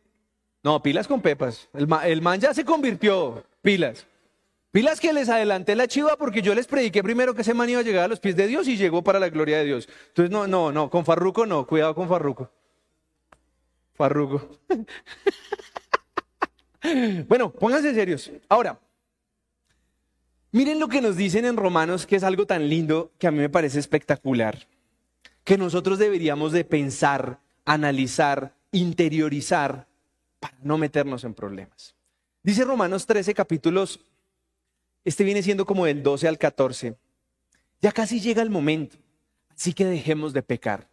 A: No, pilas con pepas. El, man ya se convirtió. Pilas. Pilas que les adelanté la chiva porque yo les prediqué primero que ese man iba a llegar a los pies de Dios y llegó para la gloria de Dios. Entonces, no, no, no, con Farruco no, cuidado con Farruco. Farruco. [LAUGHS] bueno, pónganse serios. Ahora, miren lo que nos dicen en Romanos, que es algo tan lindo que a mí me parece espectacular, que nosotros deberíamos de pensar, analizar, interiorizar para no meternos en problemas. Dice Romanos 13 capítulos este viene siendo como del 12 al 14. Ya casi llega el momento, así que dejemos de pecar.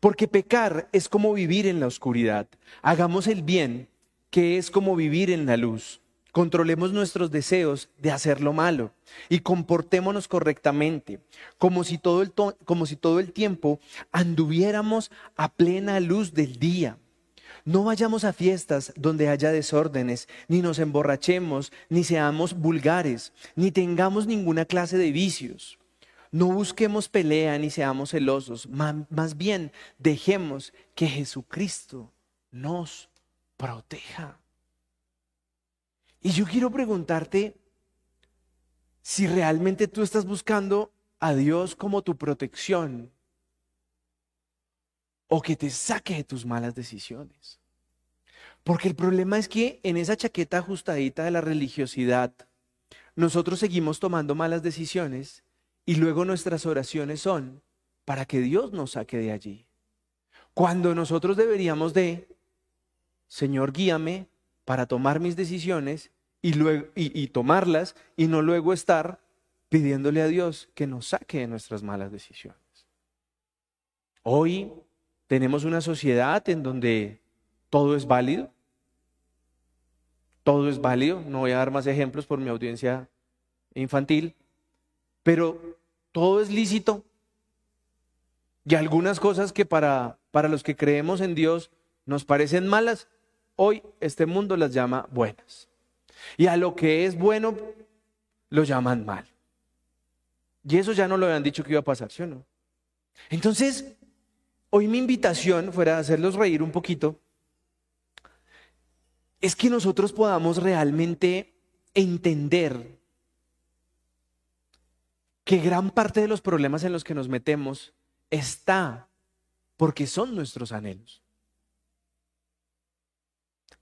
A: Porque pecar es como vivir en la oscuridad. Hagamos el bien, que es como vivir en la luz. Controlemos nuestros deseos de hacer lo malo y comportémonos correctamente, como si, todo el como si todo el tiempo anduviéramos a plena luz del día no vayamos a fiestas donde haya desórdenes, ni nos emborrachemos, ni seamos vulgares, ni tengamos ninguna clase de vicios. No busquemos pelea ni seamos celosos, más bien dejemos que Jesucristo nos proteja. Y yo quiero preguntarte si realmente tú estás buscando a Dios como tu protección o que te saque de tus malas decisiones. Porque el problema es que en esa chaqueta ajustadita de la religiosidad, nosotros seguimos tomando malas decisiones y luego nuestras oraciones son para que Dios nos saque de allí. Cuando nosotros deberíamos de, Señor, guíame para tomar mis decisiones y, luego, y, tomarlas y no luego estar pidiéndole a Dios que nos saque de nuestras malas decisiones. Hoy tenemos una sociedad en donde todo es válido. Todo es válido. No voy a dar más ejemplos por mi audiencia infantil. Pero todo es lícito. Y algunas cosas que para, para los que creemos en Dios nos parecen malas, hoy este mundo las llama buenas. Y a lo que es bueno, lo llaman mal. Y eso ya no lo habían dicho que iba a pasar, ¿sí o no? Entonces, Hoy mi invitación fuera a hacerlos reír un poquito, es que nosotros podamos realmente entender que gran parte de los problemas en los que nos metemos está porque son nuestros anhelos.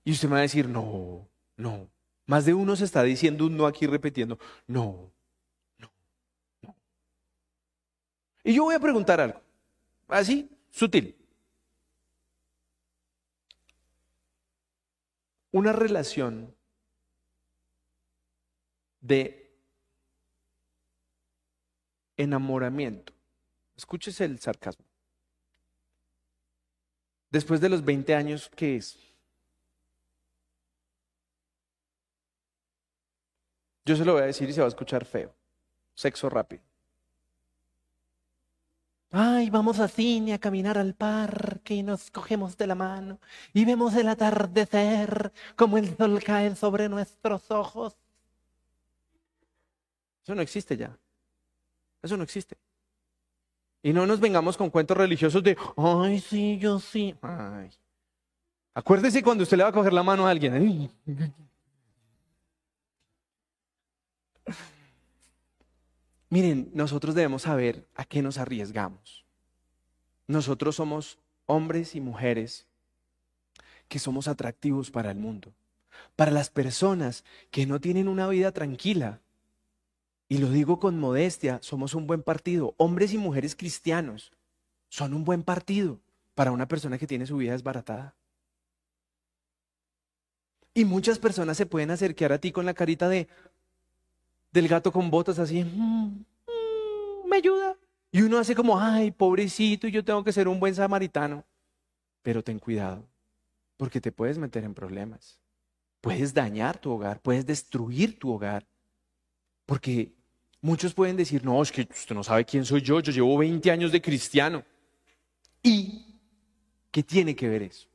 A: Y usted me va a decir, no, no. Más de uno se está diciendo un no aquí repitiendo, no, no, no. Y yo voy a preguntar algo, así, sutil. Una relación de enamoramiento. Escúchese el sarcasmo. Después de los 20 años, ¿qué es? Yo se lo voy a decir y se va a escuchar feo. Sexo rápido. Ay, vamos a cine a caminar al parque y nos cogemos de la mano y vemos el atardecer como el sol cae sobre nuestros ojos. Eso no existe ya. Eso no existe. Y no nos vengamos con cuentos religiosos de, ay, sí, yo sí. Ay. Acuérdese cuando usted le va a coger la mano a alguien. Miren, nosotros debemos saber a qué nos arriesgamos. Nosotros somos hombres y mujeres que somos atractivos para el mundo, para las personas que no tienen una vida tranquila. Y lo digo con modestia, somos un buen partido. Hombres y mujeres cristianos son un buen partido para una persona que tiene su vida desbaratada. Y muchas personas se pueden acercar a ti con la carita de, del gato con botas así, mm, mm, me ayuda. Y uno hace como, ay, pobrecito, yo tengo que ser un buen samaritano. Pero ten cuidado, porque te puedes meter en problemas. Puedes dañar tu hogar, puedes destruir tu hogar. Porque muchos pueden decir, no, es que usted no sabe quién soy yo, yo llevo 20 años de cristiano. ¿Y qué tiene que ver eso?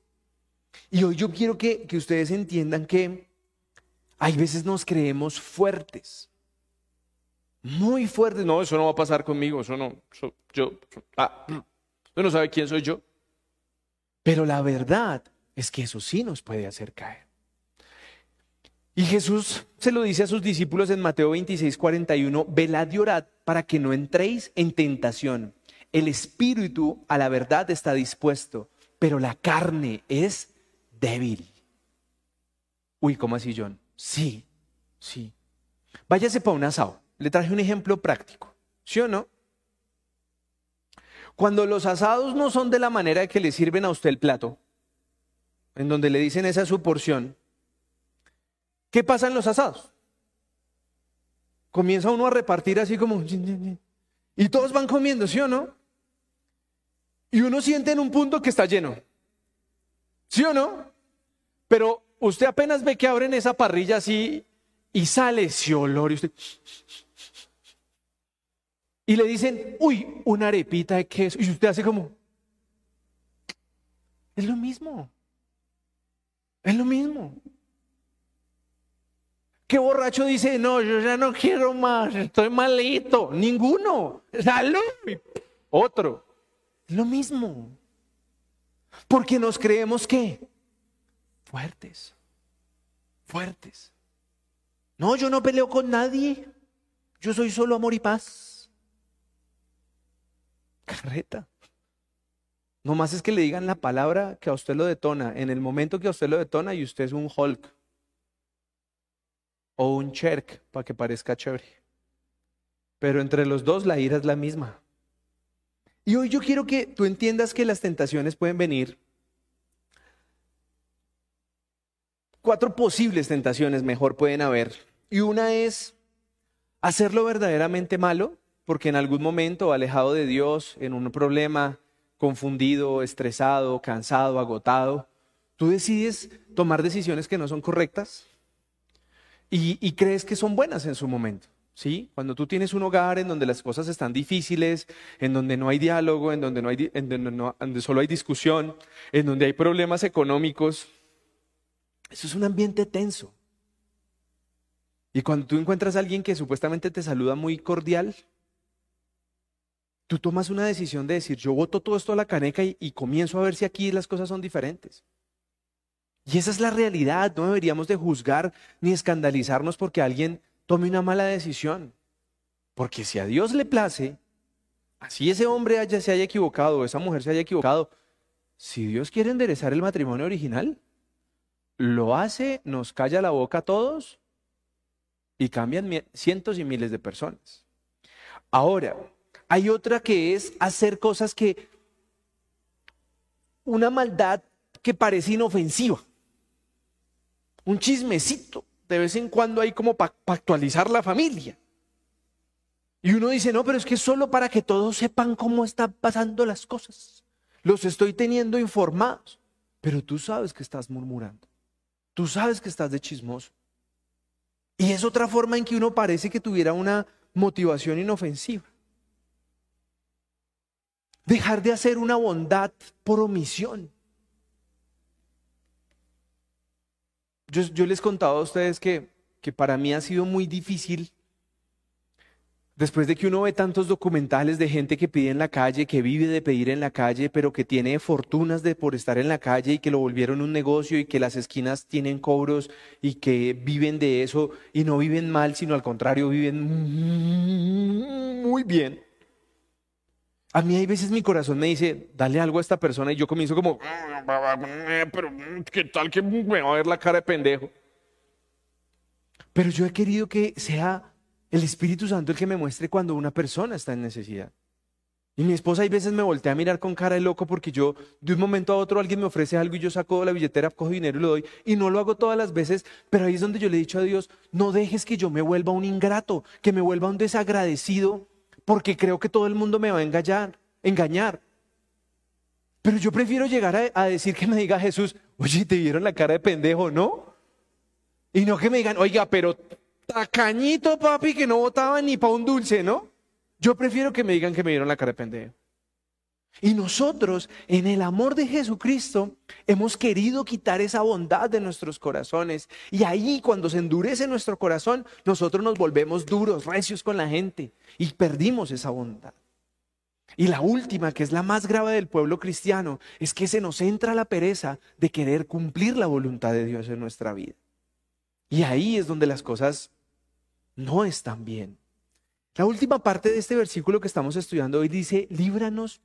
A: Y hoy yo quiero que, que ustedes entiendan que hay veces nos creemos fuertes muy fuerte. No, eso no va a pasar conmigo, eso no, yo, ah, usted no sabe quién soy yo. Pero la verdad es que eso sí nos puede hacer caer. Y Jesús se lo dice a sus discípulos en Mateo 26, 41, velad y orad para que no entréis en tentación. El espíritu a la verdad está dispuesto, pero la carne es débil. Uy, ¿cómo así, John? Sí, sí. Váyase para un asado. Le traje un ejemplo práctico. ¿Sí o no? Cuando los asados no son de la manera que le sirven a usted el plato, en donde le dicen esa es su porción, ¿qué pasa en los asados? Comienza uno a repartir así como... Y todos van comiendo, ¿sí o no? Y uno siente en un punto que está lleno. ¿Sí o no? Pero usted apenas ve que abren esa parrilla así y sale ese olor y usted... Y le dicen, uy, una arepita de queso. Y usted hace como... Es lo mismo. Es lo mismo. ¿Qué borracho dice, no, yo ya no quiero más, estoy malito? Ninguno. Salud. Otro. Es lo mismo. Porque nos creemos que fuertes. Fuertes. No, yo no peleo con nadie. Yo soy solo amor y paz. Carreta. No más es que le digan la palabra que a usted lo detona, en el momento que a usted lo detona y usted es un Hulk o un Cherk para que parezca chévere. Pero entre los dos la ira es la misma. Y hoy yo quiero que tú entiendas que las tentaciones pueden venir. Cuatro posibles tentaciones mejor pueden haber. Y una es hacerlo verdaderamente malo, porque en algún momento alejado de Dios, en un problema, confundido, estresado, cansado, agotado, tú decides tomar decisiones que no son correctas y, crees que son buenas en su momento. ¿sí? Cuando tú tienes un hogar en donde las cosas están difíciles, en donde no hay diálogo, en donde, no hay, en donde, solo hay discusión, en donde hay problemas económicos, eso es un ambiente tenso. Y cuando tú encuentras a alguien que supuestamente te saluda muy cordial, tú tomas una decisión de decir, yo voto todo esto a la caneca y, comienzo a ver si aquí las cosas son diferentes. Y esa es la realidad, no deberíamos de juzgar ni escandalizarnos porque alguien tome una mala decisión. Porque si a Dios le place, así ese hombre haya, se haya equivocado esa mujer se haya equivocado, si Dios quiere enderezar el matrimonio original, lo hace, nos calla la boca a todos y cambian cientos y miles de personas. Ahora, hay otra que es hacer cosas que, una maldad que parece inofensiva, un chismecito, de vez en cuando hay como para actualizar la familia. Y uno dice, no, pero es que solo para que todos sepan cómo están pasando las cosas. Los estoy teniendo informados. Pero tú sabes que estás murmurando. Tú sabes que estás de chismoso. Y es otra forma en que uno parece que tuviera una motivación inofensiva. Dejar de hacer una bondad por omisión. Yo, les contaba a ustedes que, que para mí ha sido muy difícil Después de que uno ve tantos documentales de gente que pide en la calle, que vive de pedir en la calle, pero que tiene fortunas de por estar en la calle y que lo volvieron un negocio y que las esquinas tienen cobros y que viven de eso y no viven mal, sino al contrario, viven muy bien. A mí hay veces mi corazón me dice, dale algo a esta persona y yo comienzo como, pero ¿qué tal que me va a ver la cara de pendejo? Pero yo he querido que sea el Espíritu Santo el que me muestre cuando una persona está en necesidad. Y mi esposa hay veces me voltea a mirar con cara de loco porque yo de un momento a otro alguien me ofrece algo y yo saco la billetera, cojo dinero y lo doy. Y no lo hago todas las veces, pero ahí es donde yo le he dicho a Dios, no dejes que yo me vuelva un ingrato, que me vuelva un desagradecido porque creo que todo el mundo me va a engañar, engañar. Pero yo prefiero llegar a, decir que me diga Jesús, oye, te vieron la cara de pendejo, ¿no? Y no que me digan, oiga, pero tacañito, papi, que no votaba ni para un dulce, ¿no? Yo prefiero que me digan que me vieron la cara de pendejo. Y nosotros, en el amor de Jesucristo, hemos querido quitar esa bondad de nuestros corazones. Y ahí, cuando se endurece nuestro corazón, nosotros nos volvemos duros, recios con la gente y perdimos esa bondad. Y la última, que es la más grave del pueblo cristiano, es que se nos entra la pereza de querer cumplir la voluntad de Dios en nuestra vida. Y ahí es donde las cosas no están bien. La última parte de este versículo que estamos estudiando hoy dice, líbranos,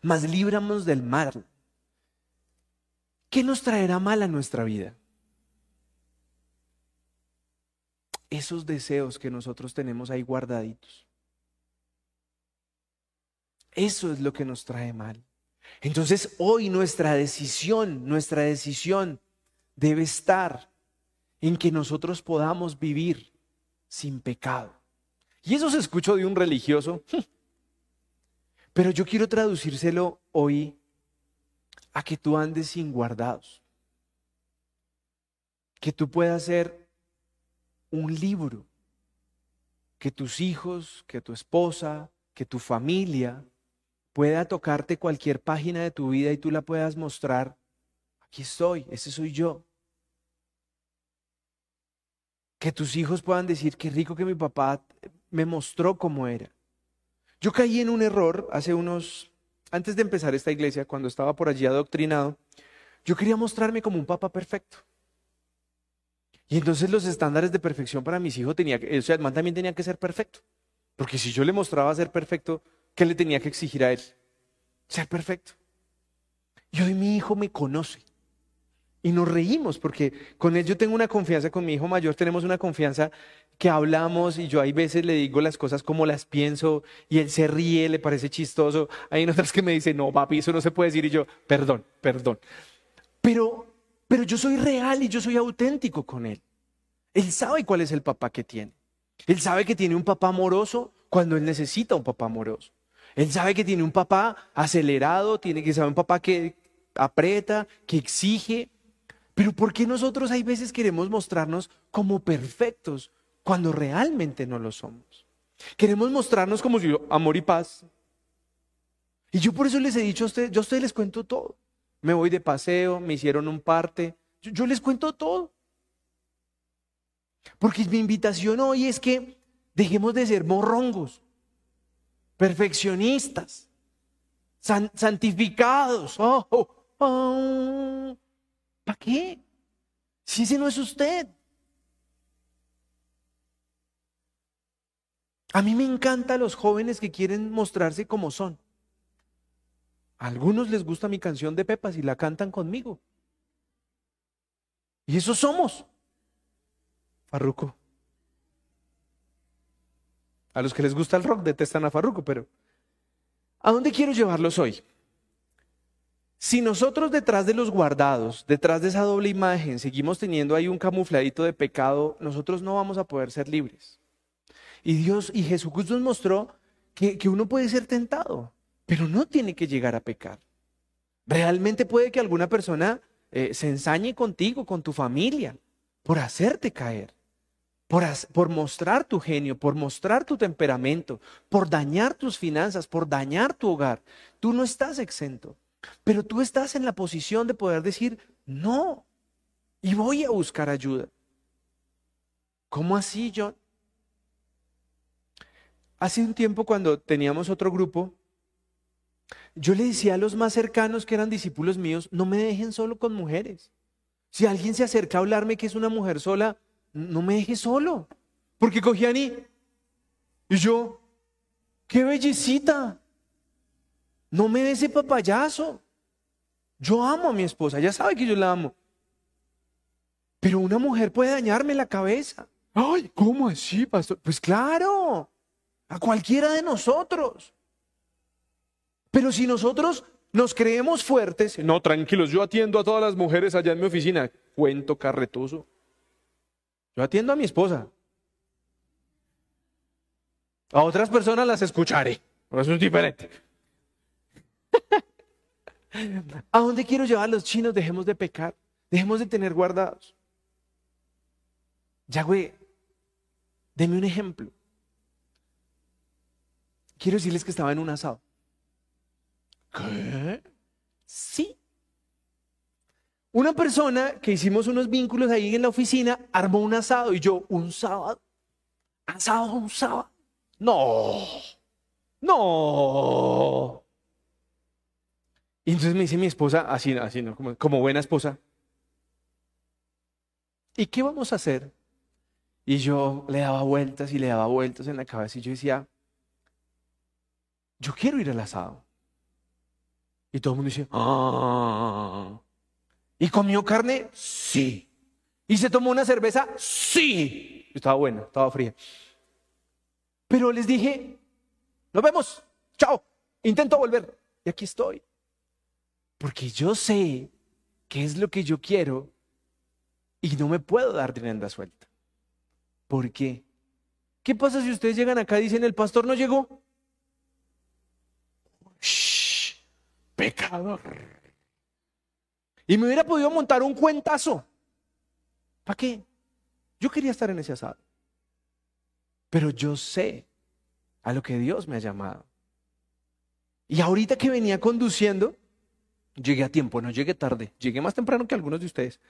A: mas líbranos del mal. ¿Qué nos traerá mal a nuestra vida? Esos deseos que nosotros tenemos ahí guardaditos. Eso es lo que nos trae mal. Entonces hoy nuestra decisión, nuestra decisión debe estar en que nosotros podamos vivir sin pecado. Y eso se escuchó de un religioso, [LAUGHS] pero yo quiero traducírselo hoy a que tú andes sin guardados. Que tú puedas ser un libro. Que tus hijos, que tu esposa, que tu familia pueda tocarte cualquier página de tu vida y tú la puedas mostrar. Aquí estoy, ese soy yo. Que tus hijos puedan decir, qué rico que mi papá me mostró cómo era. Yo caí en un error hace unos, antes de empezar esta iglesia, cuando estaba por allí adoctrinado, yo quería mostrarme como un papá perfecto. Y entonces los estándares de perfección para mis hijos tenía que, o también tenía que ser perfecto. Porque si yo le mostraba ser perfecto, ¿Qué le tenía que exigir a él? Ser perfecto. Y hoy mi hijo me conoce. Y nos reímos porque con él yo tengo una confianza, con mi hijo mayor tenemos una confianza que hablamos y yo hay veces le digo las cosas como las pienso y él se ríe, le parece chistoso. Hay otras que me dicen, no, papi, eso no se puede decir y yo, perdón, perdón. Pero, pero yo soy real y yo soy auténtico con él. Él sabe cuál es el papá que tiene. Él sabe que tiene un papá amoroso cuando él necesita un papá amoroso. Él sabe que tiene un papá acelerado, tiene que saber un papá que aprieta, que exige. Pero ¿por qué nosotros hay veces queremos mostrarnos como perfectos cuando realmente no lo somos? Queremos mostrarnos como si amor y paz. Y yo por eso les he dicho a ustedes, yo a ustedes les cuento todo. Me voy de paseo, me hicieron un parte, yo, les cuento todo. Porque mi invitación hoy es que dejemos de ser morrongos perfeccionistas, santificados. Oh, oh, oh. ¿Para qué? Si ese no es usted. A mí me encantan los jóvenes que quieren mostrarse como son. A algunos les gusta mi canción de Pepas y la cantan conmigo. Y eso somos. Farruco. A los que les gusta el rock detestan a Farruko, pero ¿a dónde quiero llevarlos hoy? Si nosotros detrás de los guardados, detrás de esa doble imagen, seguimos teniendo ahí un camufladito de pecado, nosotros no vamos a poder ser libres. Y Dios y Jesús nos mostró que, uno puede ser tentado, pero no tiene que llegar a pecar. Realmente puede que alguna persona eh, se ensañe contigo, con tu familia, por hacerte caer por, mostrar tu genio, por mostrar tu temperamento, por dañar tus finanzas, por dañar tu hogar. Tú no estás exento, pero tú estás en la posición de poder decir, no, y voy a buscar ayuda. ¿Cómo así, John? Hace un tiempo cuando teníamos otro grupo, yo le decía a los más cercanos que eran discípulos míos, no me dejen solo con mujeres. Si alguien se acerca a hablarme que es una mujer sola, no me dejes solo. Porque cogí a Ani y yo, qué bellecita. No me dé ese papayazo. Yo amo a mi esposa, ya sabe que yo la amo. Pero una mujer puede dañarme la cabeza. Ay, ¿cómo así, pastor? Pues claro, a cualquiera de nosotros. Pero si nosotros nos creemos fuertes, no, tranquilos, yo atiendo a todas las mujeres allá en mi oficina. Cuento carretoso. Yo atiendo a mi esposa. A otras personas las escucharé. Eso es diferente. [LAUGHS] ¿A dónde quiero llevar a los chinos? Dejemos de pecar. Dejemos de tener guardados. Yahweh, deme un ejemplo. Quiero decirles que estaba en un asado. ¿Qué? Sí. Una persona que hicimos unos vínculos ahí en la oficina armó un asado y yo, un sábado, asado un sábado. No, no. Y entonces me dice mi esposa, así, así, ¿no? como, como buena esposa. ¿y qué vamos a hacer? Y yo le daba vueltas y le daba vueltas en la cabeza y yo decía, yo quiero ir al asado. Y todo el mundo dice, ah. ¿Y comió carne? Sí. ¿Y se tomó una cerveza? Sí. Estaba buena, estaba fría. Pero les dije, nos vemos, chao, intento volver. Y aquí estoy. Porque yo sé qué es lo que yo quiero y no me puedo dar rienda suelta. ¿Por qué? ¿Qué pasa si ustedes llegan acá y dicen, el pastor no llegó? Shh, pecador. Y me hubiera podido montar un cuentazo. ¿Para qué? Yo quería estar en ese asado. Pero yo sé a lo que Dios me ha llamado. Y ahorita que venía conduciendo, llegué a tiempo, no llegué tarde, llegué más temprano que algunos de ustedes.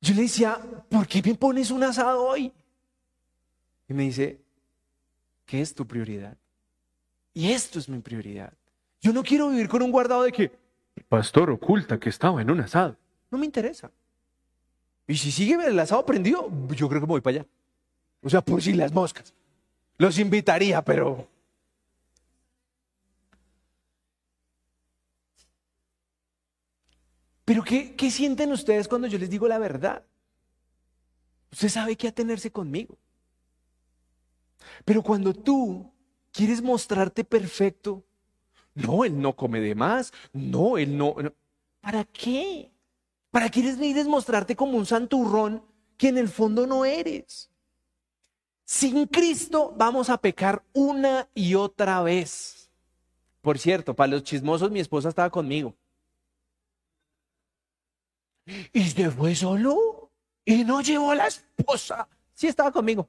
A: Yo le decía, ¿por qué me pones un asado hoy? Y me dice, ¿qué es tu prioridad? Y esto es mi prioridad. Yo no quiero vivir con un guardado de que el pastor oculta que estaba en un asado. No me interesa. Y si sigue el asado prendido, yo creo que me voy para allá. O sea, por si las moscas. Los invitaría, pero... Pero ¿qué, ¿qué sienten ustedes cuando yo les digo la verdad? Usted sabe qué atenerse conmigo. Pero cuando tú quieres mostrarte perfecto, no, él no come de más, no, él no. ¿Para qué? ¿Para qué quieres mostrarte como un santurrón que en el fondo no eres? Sin Cristo vamos a pecar una y otra vez. Por cierto, para los chismosos, mi esposa estaba conmigo. Y se fue solo y no llevó a la esposa. Sí estaba conmigo.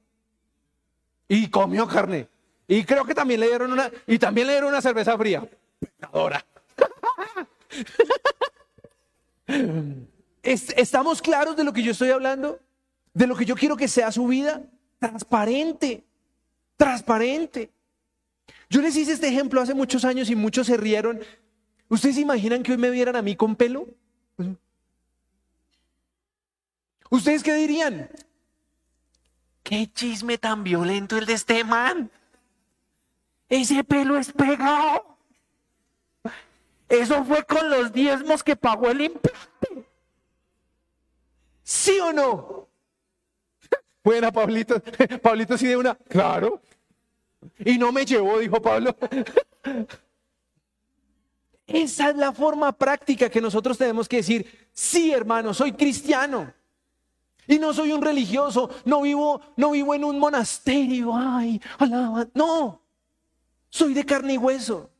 A: Y comió carne. Y creo que también le dieron una, y también le dieron una cerveza fría. Pecadora. ¿Estamos claros de lo que yo estoy hablando? ¿De lo que yo quiero que sea su vida? Transparente. Transparente. Yo les hice este ejemplo hace muchos años y muchos se rieron. ¿Ustedes se imaginan que hoy me vieran a mí con pelo? ¿Ustedes qué dirían? ¿Qué chisme tan violento el de este man? Ese pelo es pegado. Eso fue con los diezmos que pagó el implante. ¿Sí o no? Buena, Pablito. Pablito sí de una. Claro. Y no me llevó, dijo Pablo. Esa es la forma práctica que nosotros tenemos que decir, sí, hermano, soy cristiano. Y no soy un religioso, no vivo, no vivo en un monasterio, ay, alaba. No, soy de carne y hueso.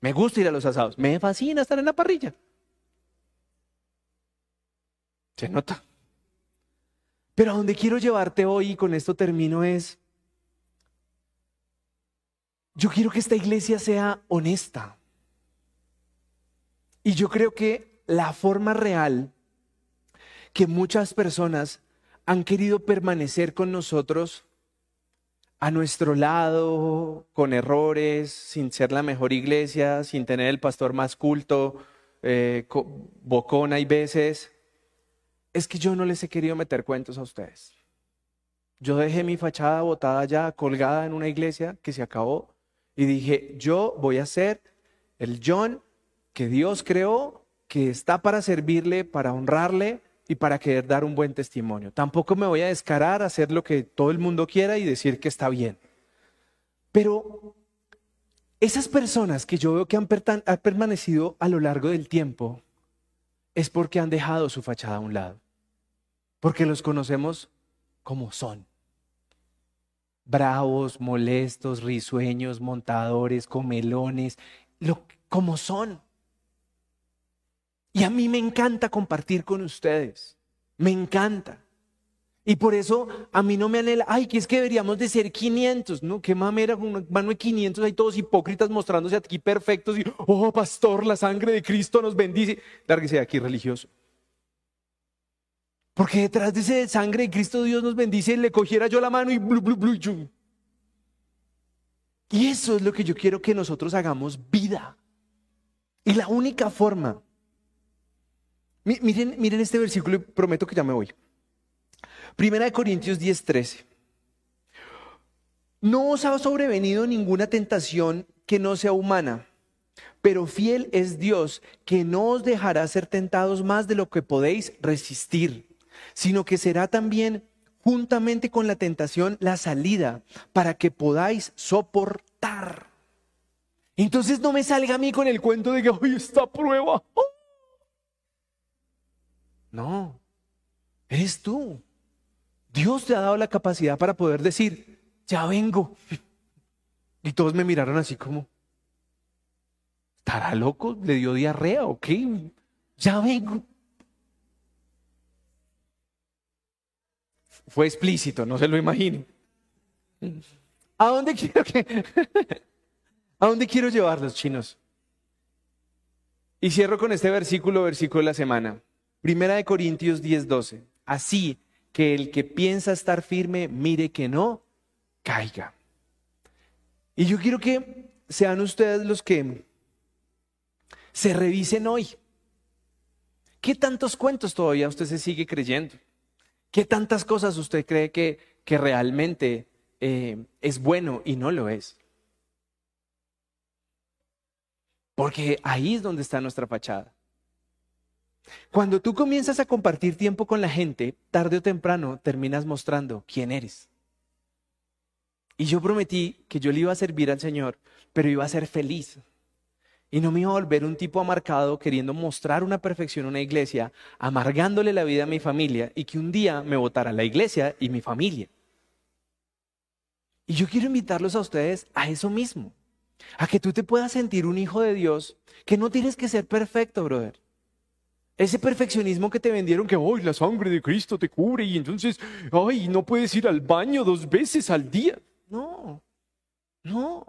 A: Me gusta ir a los asados, me fascina estar en la parrilla. Se nota. Pero a donde quiero llevarte hoy, y con esto termino, es, yo quiero que esta iglesia sea honesta. Y yo creo que la forma real que muchas personas han querido permanecer con nosotros a nuestro lado, con errores, sin ser la mejor iglesia, sin tener el pastor más culto, eh, bocón hay veces, es que yo no les he querido meter cuentos a ustedes. Yo dejé mi fachada botada ya, colgada en una iglesia que se acabó, y dije, yo voy a ser el John que Dios creó, que está para servirle, para honrarle, y para querer dar un buen testimonio. Tampoco me voy a descarar a hacer lo que todo el mundo quiera y decir que está bien. Pero esas personas que yo veo que han, permanecido a lo largo del tiempo es porque han dejado su fachada a un lado. Porque los conocemos como son. Bravos, molestos, risueños, montadores, comelones, lo, como son. Y a mí me encanta compartir con ustedes. Me encanta. Y por eso a mí no me anhela, ay, que es que deberíamos de ser 500, ¿no? Qué mamera, con una mano de 500, hay todos hipócritas mostrándose aquí perfectos y, oh, pastor, la sangre de Cristo nos bendice. Lárguese de aquí, religioso. Porque detrás de ese sangre de Cristo Dios nos bendice, le cogiera yo la mano y blu, blu, blu, Y eso es lo que yo quiero que nosotros hagamos vida. Y la única forma Miren, miren este versículo y prometo que ya me voy. Primera de Corintios 10, 13. No os ha sobrevenido ninguna tentación que no sea humana, pero fiel es Dios que no os dejará ser tentados más de lo que podéis resistir, sino que será también juntamente con la tentación la salida para que podáis soportar. Entonces no me salga a mí con el cuento de que hoy está prueba. No, eres tú. Dios te ha dado la capacidad para poder decir, ya vengo. Y todos me miraron así como, ¿estará loco? ¿Le dio diarrea o qué? Ya vengo. Fue explícito, no se lo imagino. ¿A dónde quiero que... [LAUGHS] ¿A dónde quiero llevar los chinos? Y cierro con este versículo, versículo de la semana. Primera de Corintios 10, 12. Así que el que piensa estar firme, mire que no caiga. Y yo quiero que sean ustedes los que se revisen hoy. ¿Qué tantos cuentos todavía usted se sigue creyendo? ¿Qué tantas cosas usted cree que, que realmente eh, es bueno y no lo es? Porque ahí es donde está nuestra fachada. Cuando tú comienzas a compartir tiempo con la gente, tarde o temprano terminas mostrando quién eres. Y yo prometí que yo le iba a servir al Señor, pero iba a ser feliz. Y no me iba a volver un tipo amarcado queriendo mostrar una perfección a una iglesia, amargándole la vida a mi familia y que un día me votara la iglesia y mi familia. Y yo quiero invitarlos a ustedes a eso mismo, a que tú te puedas sentir un hijo de Dios, que no tienes que ser perfecto, brother. Ese perfeccionismo que te vendieron que hoy la sangre de Cristo te cubre y entonces, ay, no puedes ir al baño dos veces al día. No, no.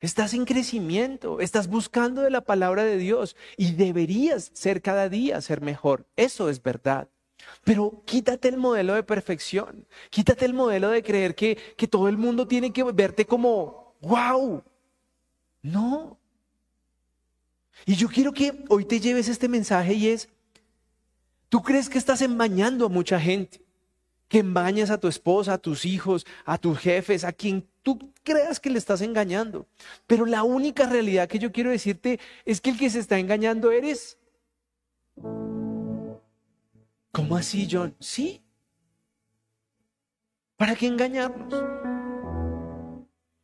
A: Estás en crecimiento, estás buscando de la palabra de Dios y deberías ser cada día ser mejor. Eso es verdad. Pero quítate el modelo de perfección, quítate el modelo de creer que, que todo el mundo tiene que verte como, wow. No. Y yo quiero que hoy te lleves este mensaje y es, tú crees que estás embañando a mucha gente que embañas a tu esposa, a tus hijos, a tus jefes, a quien tú creas que le estás engañando. Pero la única realidad que yo quiero decirte es que el que se está engañando eres. ¿Cómo así, John? Sí. ¿Para qué engañarnos?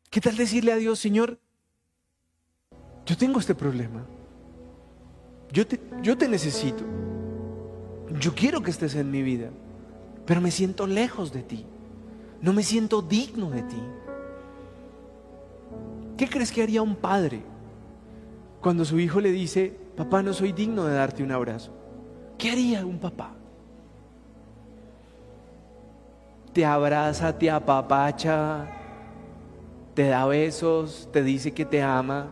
A: ¿Qué tal decirle a Dios, Señor, yo tengo este problema? Yo te, yo te necesito. Yo quiero que estés en mi vida pero me siento lejos de ti. No me siento digno de ti. ¿Qué crees que haría un padre cuando su hijo le dice, papá, no soy digno de darte un abrazo? ¿Qué haría un papá? Te abraza, te apapacha, te da besos, te dice que te ama,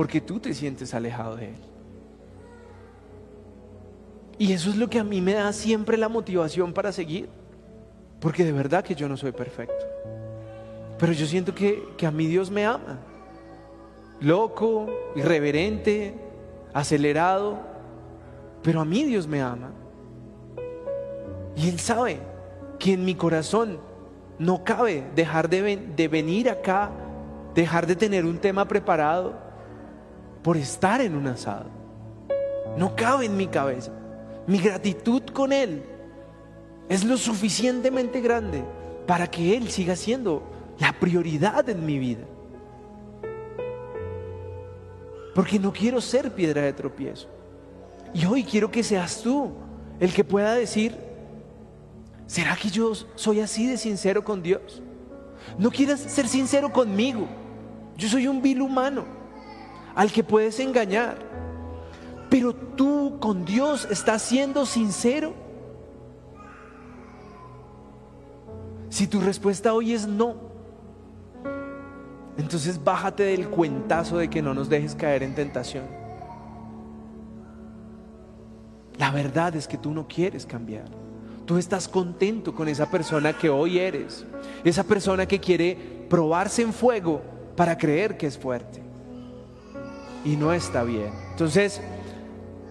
A: porque tú te sientes alejado de él. Y eso es lo que a mí me da siempre la motivación para seguir. Porque de verdad que yo no soy perfecto. Pero yo siento que, a mí Dios me ama. Loco, irreverente, acelerado. Pero a mí Dios me ama. Y Él sabe que en mi corazón no cabe dejar de, de venir acá, dejar de tener un tema preparado por estar en un asado. No cabe en mi cabeza. Mi gratitud con Él es lo suficientemente grande para que Él siga siendo la prioridad en mi vida. Porque no quiero ser piedra de tropiezo. Y hoy quiero que seas tú el que pueda decir, ¿será que yo soy así de sincero con Dios? No quieras ser sincero conmigo. Yo soy un vil humano al que puedes engañar. Pero tú con Dios estás siendo sincero. Si tu respuesta hoy es no, entonces bájate del cuentazo de que no nos dejes caer en tentación. La verdad es que tú no quieres cambiar. Tú estás contento con esa persona que hoy eres. Esa persona que quiere probarse en fuego para creer que es fuerte. Y no está bien. Entonces,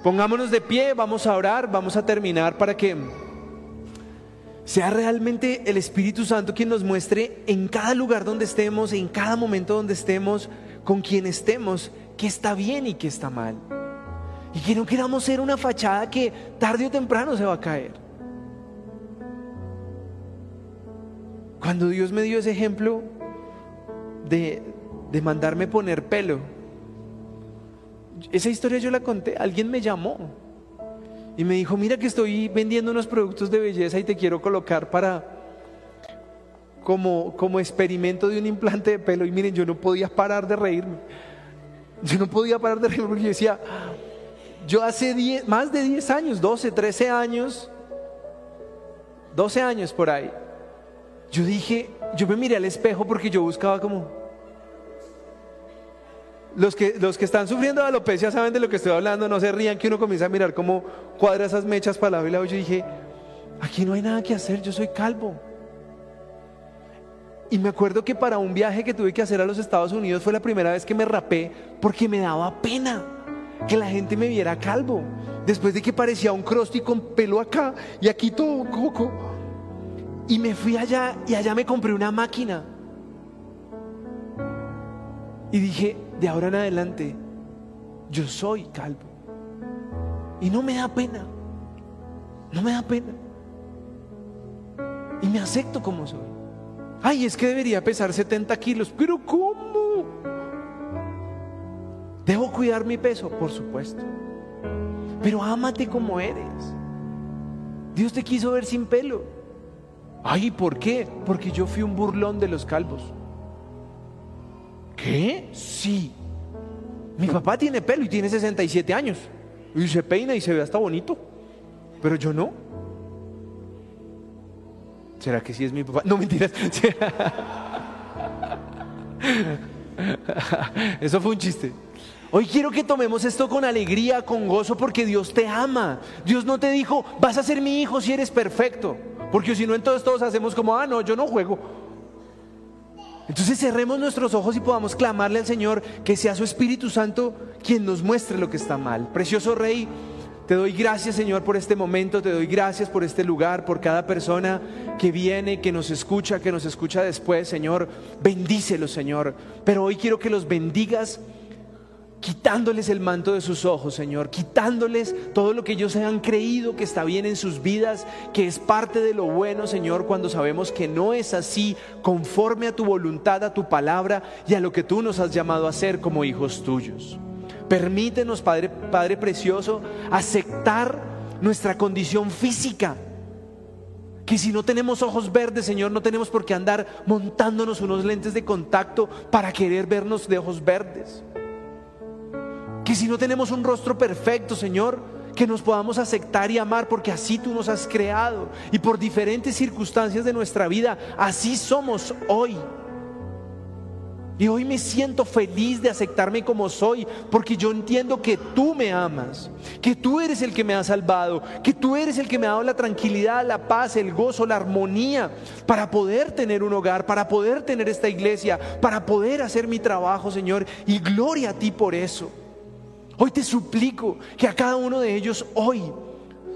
A: Pongámonos de pie, vamos a orar, vamos a terminar para que sea realmente el Espíritu Santo quien nos muestre en cada lugar donde estemos, en cada momento donde estemos, con quien estemos, qué está bien y qué está mal. Y que no queramos ser una fachada que tarde o temprano se va a caer. Cuando Dios me dio ese ejemplo de, de mandarme poner pelo, esa historia yo la conté, alguien me llamó y me dijo, mira que estoy vendiendo unos productos de belleza y te quiero colocar para como, como experimento de un implante de pelo. Y miren, yo no podía parar de reírme. Yo no podía parar de reírme porque yo decía, yo hace más de 10 años, 12, 13 años, 12 años por ahí, yo dije, yo me miré al espejo porque yo buscaba como, los que, los que están sufriendo de alopecia saben de lo que estoy hablando, no se rían que uno comienza a mirar cómo cuadra esas mechas para la y Yo dije, aquí no hay nada que hacer, yo soy calvo. Y me acuerdo que para un viaje que tuve que hacer a los Estados Unidos fue la primera vez que me rapé porque me daba pena que la gente me viera calvo. Después de que parecía un crusty con pelo acá y aquí todo coco. Y me fui allá y allá me compré una máquina. Y dije, de ahora en adelante, yo soy calvo. Y no me da pena. No me da pena. Y me acepto como soy. Ay, es que debería pesar 70 kilos. Pero ¿cómo? ¿Debo cuidar mi peso? Por supuesto. Pero ámate como eres. Dios te quiso ver sin pelo. Ay, ¿por qué? Porque yo fui un burlón de los calvos. ¿Qué? Sí. Mi papá tiene pelo y tiene 67 años. Y se peina y se ve hasta bonito. Pero yo no. ¿Será que sí es mi papá? No mentiras. [LAUGHS] Eso fue un chiste. Hoy quiero que tomemos esto con alegría, con gozo, porque Dios te ama. Dios no te dijo, vas a ser mi hijo si eres perfecto. Porque si no, entonces todos hacemos como, ah, no, yo no juego. Entonces cerremos nuestros ojos y podamos clamarle al Señor que sea su Espíritu Santo quien nos muestre lo que está mal. Precioso Rey, te doy gracias Señor por este momento, te doy gracias por este lugar, por cada persona que viene, que nos escucha, que nos escucha después, Señor. Bendícelos, Señor. Pero hoy quiero que los bendigas quitándoles el manto de sus ojos, Señor, quitándoles todo lo que ellos han creído que está bien en sus vidas, que es parte de lo bueno, Señor, cuando sabemos que no es así, conforme a tu voluntad, a tu palabra y a lo que tú nos has llamado a hacer como hijos tuyos. Permítenos, Padre, Padre precioso, aceptar nuestra condición física. Que si no tenemos ojos verdes, Señor, no tenemos por qué andar montándonos unos lentes de contacto para querer vernos de ojos verdes. Que si no tenemos un rostro perfecto, Señor, que nos podamos aceptar y amar porque así tú nos has creado. Y por diferentes circunstancias de nuestra vida, así somos hoy. Y hoy me siento feliz de aceptarme como soy, porque yo entiendo que tú me amas, que tú eres el que me ha salvado, que tú eres el que me ha dado la tranquilidad, la paz, el gozo, la armonía, para poder tener un hogar, para poder tener esta iglesia, para poder hacer mi trabajo, Señor. Y gloria a ti por eso. Hoy te suplico que a cada uno de ellos hoy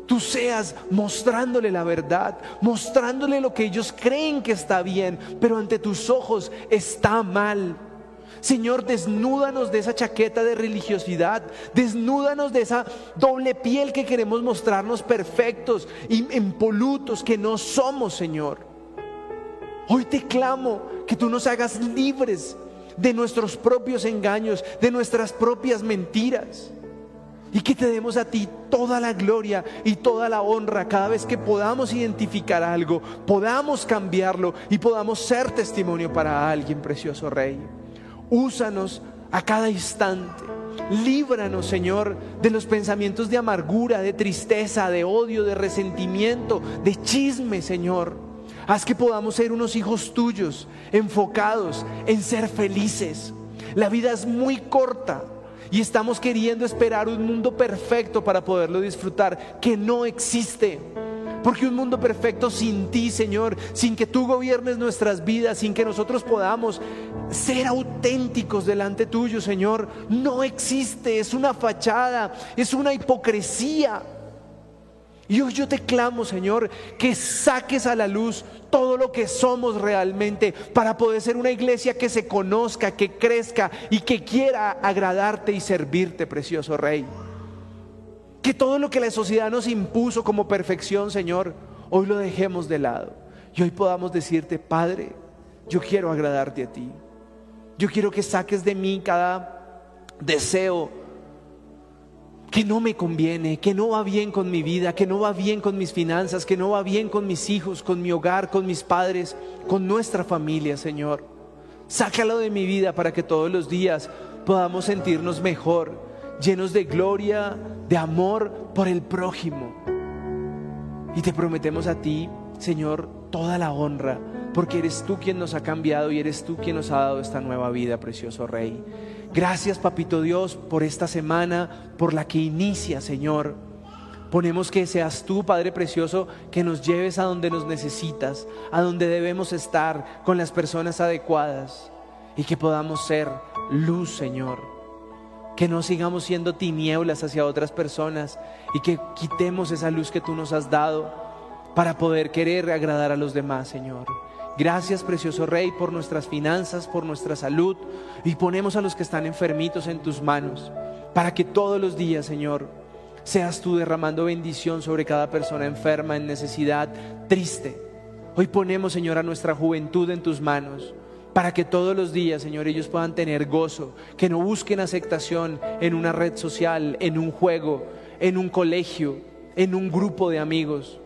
A: tú seas mostrándole la verdad, mostrándole lo que ellos creen que está bien, pero ante tus ojos está mal. Señor, desnúdanos de esa chaqueta de religiosidad, desnúdanos de esa doble piel que queremos mostrarnos perfectos y impolutos que no somos, Señor. Hoy te clamo que tú nos hagas libres de nuestros propios engaños, de nuestras propias mentiras. Y que te demos a ti toda la gloria y toda la honra cada vez que podamos identificar algo, podamos cambiarlo y podamos ser testimonio para alguien, precioso Rey. Úsanos a cada instante. Líbranos, Señor, de los pensamientos de amargura, de tristeza, de odio, de resentimiento, de chisme, Señor. Haz que podamos ser unos hijos tuyos, enfocados en ser felices. La vida es muy corta y estamos queriendo esperar un mundo perfecto para poderlo disfrutar, que no existe. Porque un mundo perfecto sin ti, Señor, sin que tú gobiernes nuestras vidas, sin que nosotros podamos ser auténticos delante tuyo, Señor, no existe, es una fachada, es una hipocresía. Y hoy yo te clamo, Señor, que saques a la luz todo lo que somos realmente para poder ser una iglesia que se conozca, que crezca y que quiera agradarte y servirte, precioso Rey. Que todo lo que la sociedad nos impuso como perfección, Señor, hoy lo dejemos de lado. Y hoy podamos decirte, Padre, yo quiero agradarte a ti. Yo quiero que saques de mí cada deseo que no me conviene, que no va bien con mi vida, que no va bien con mis finanzas, que no va bien con mis hijos, con mi hogar, con mis padres, con nuestra familia, Señor. Sácalo de mi vida para que todos los días podamos sentirnos mejor, llenos de gloria, de amor por el prójimo. Y te prometemos a ti, Señor, toda la honra, porque eres tú quien nos ha cambiado y eres tú quien nos ha dado esta nueva vida, precioso Rey. Gracias, Papito Dios, por esta semana, por la que inicia, Señor. Ponemos que seas tú, Padre Precioso, que nos lleves a donde nos necesitas, a donde debemos estar, con las personas adecuadas, y que podamos ser luz, Señor. Que no sigamos siendo tinieblas hacia otras personas y que quitemos esa luz que tú nos has dado para poder querer agradar a los demás, Señor. Gracias, precioso Rey, por nuestras finanzas, por nuestra salud. Y ponemos a los que están enfermitos en tus manos, para que todos los días, Señor, seas tú derramando bendición sobre cada persona enferma, en necesidad, triste. Hoy ponemos, Señor, a nuestra juventud en tus manos, para que todos los días, Señor, ellos puedan tener gozo, que no busquen aceptación en una red social, en un juego, en un colegio, en un grupo de amigos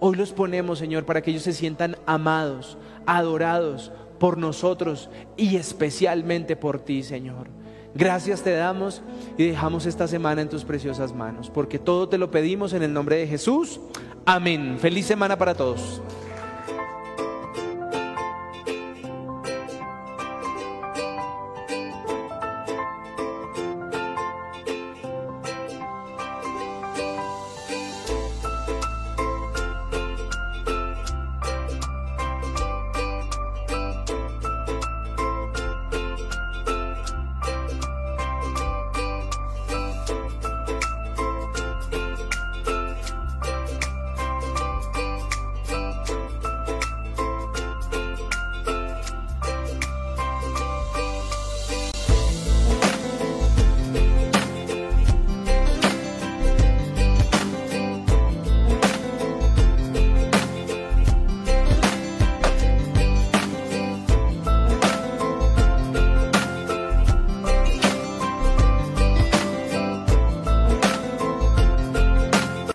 A: Hoy los ponemos, Señor, para que ellos se sientan amados, adorados por nosotros y especialmente por ti, Señor. Gracias te damos y dejamos esta semana en tus preciosas manos, porque todo te lo pedimos en el nombre de Jesús. Amén. Feliz semana para todos.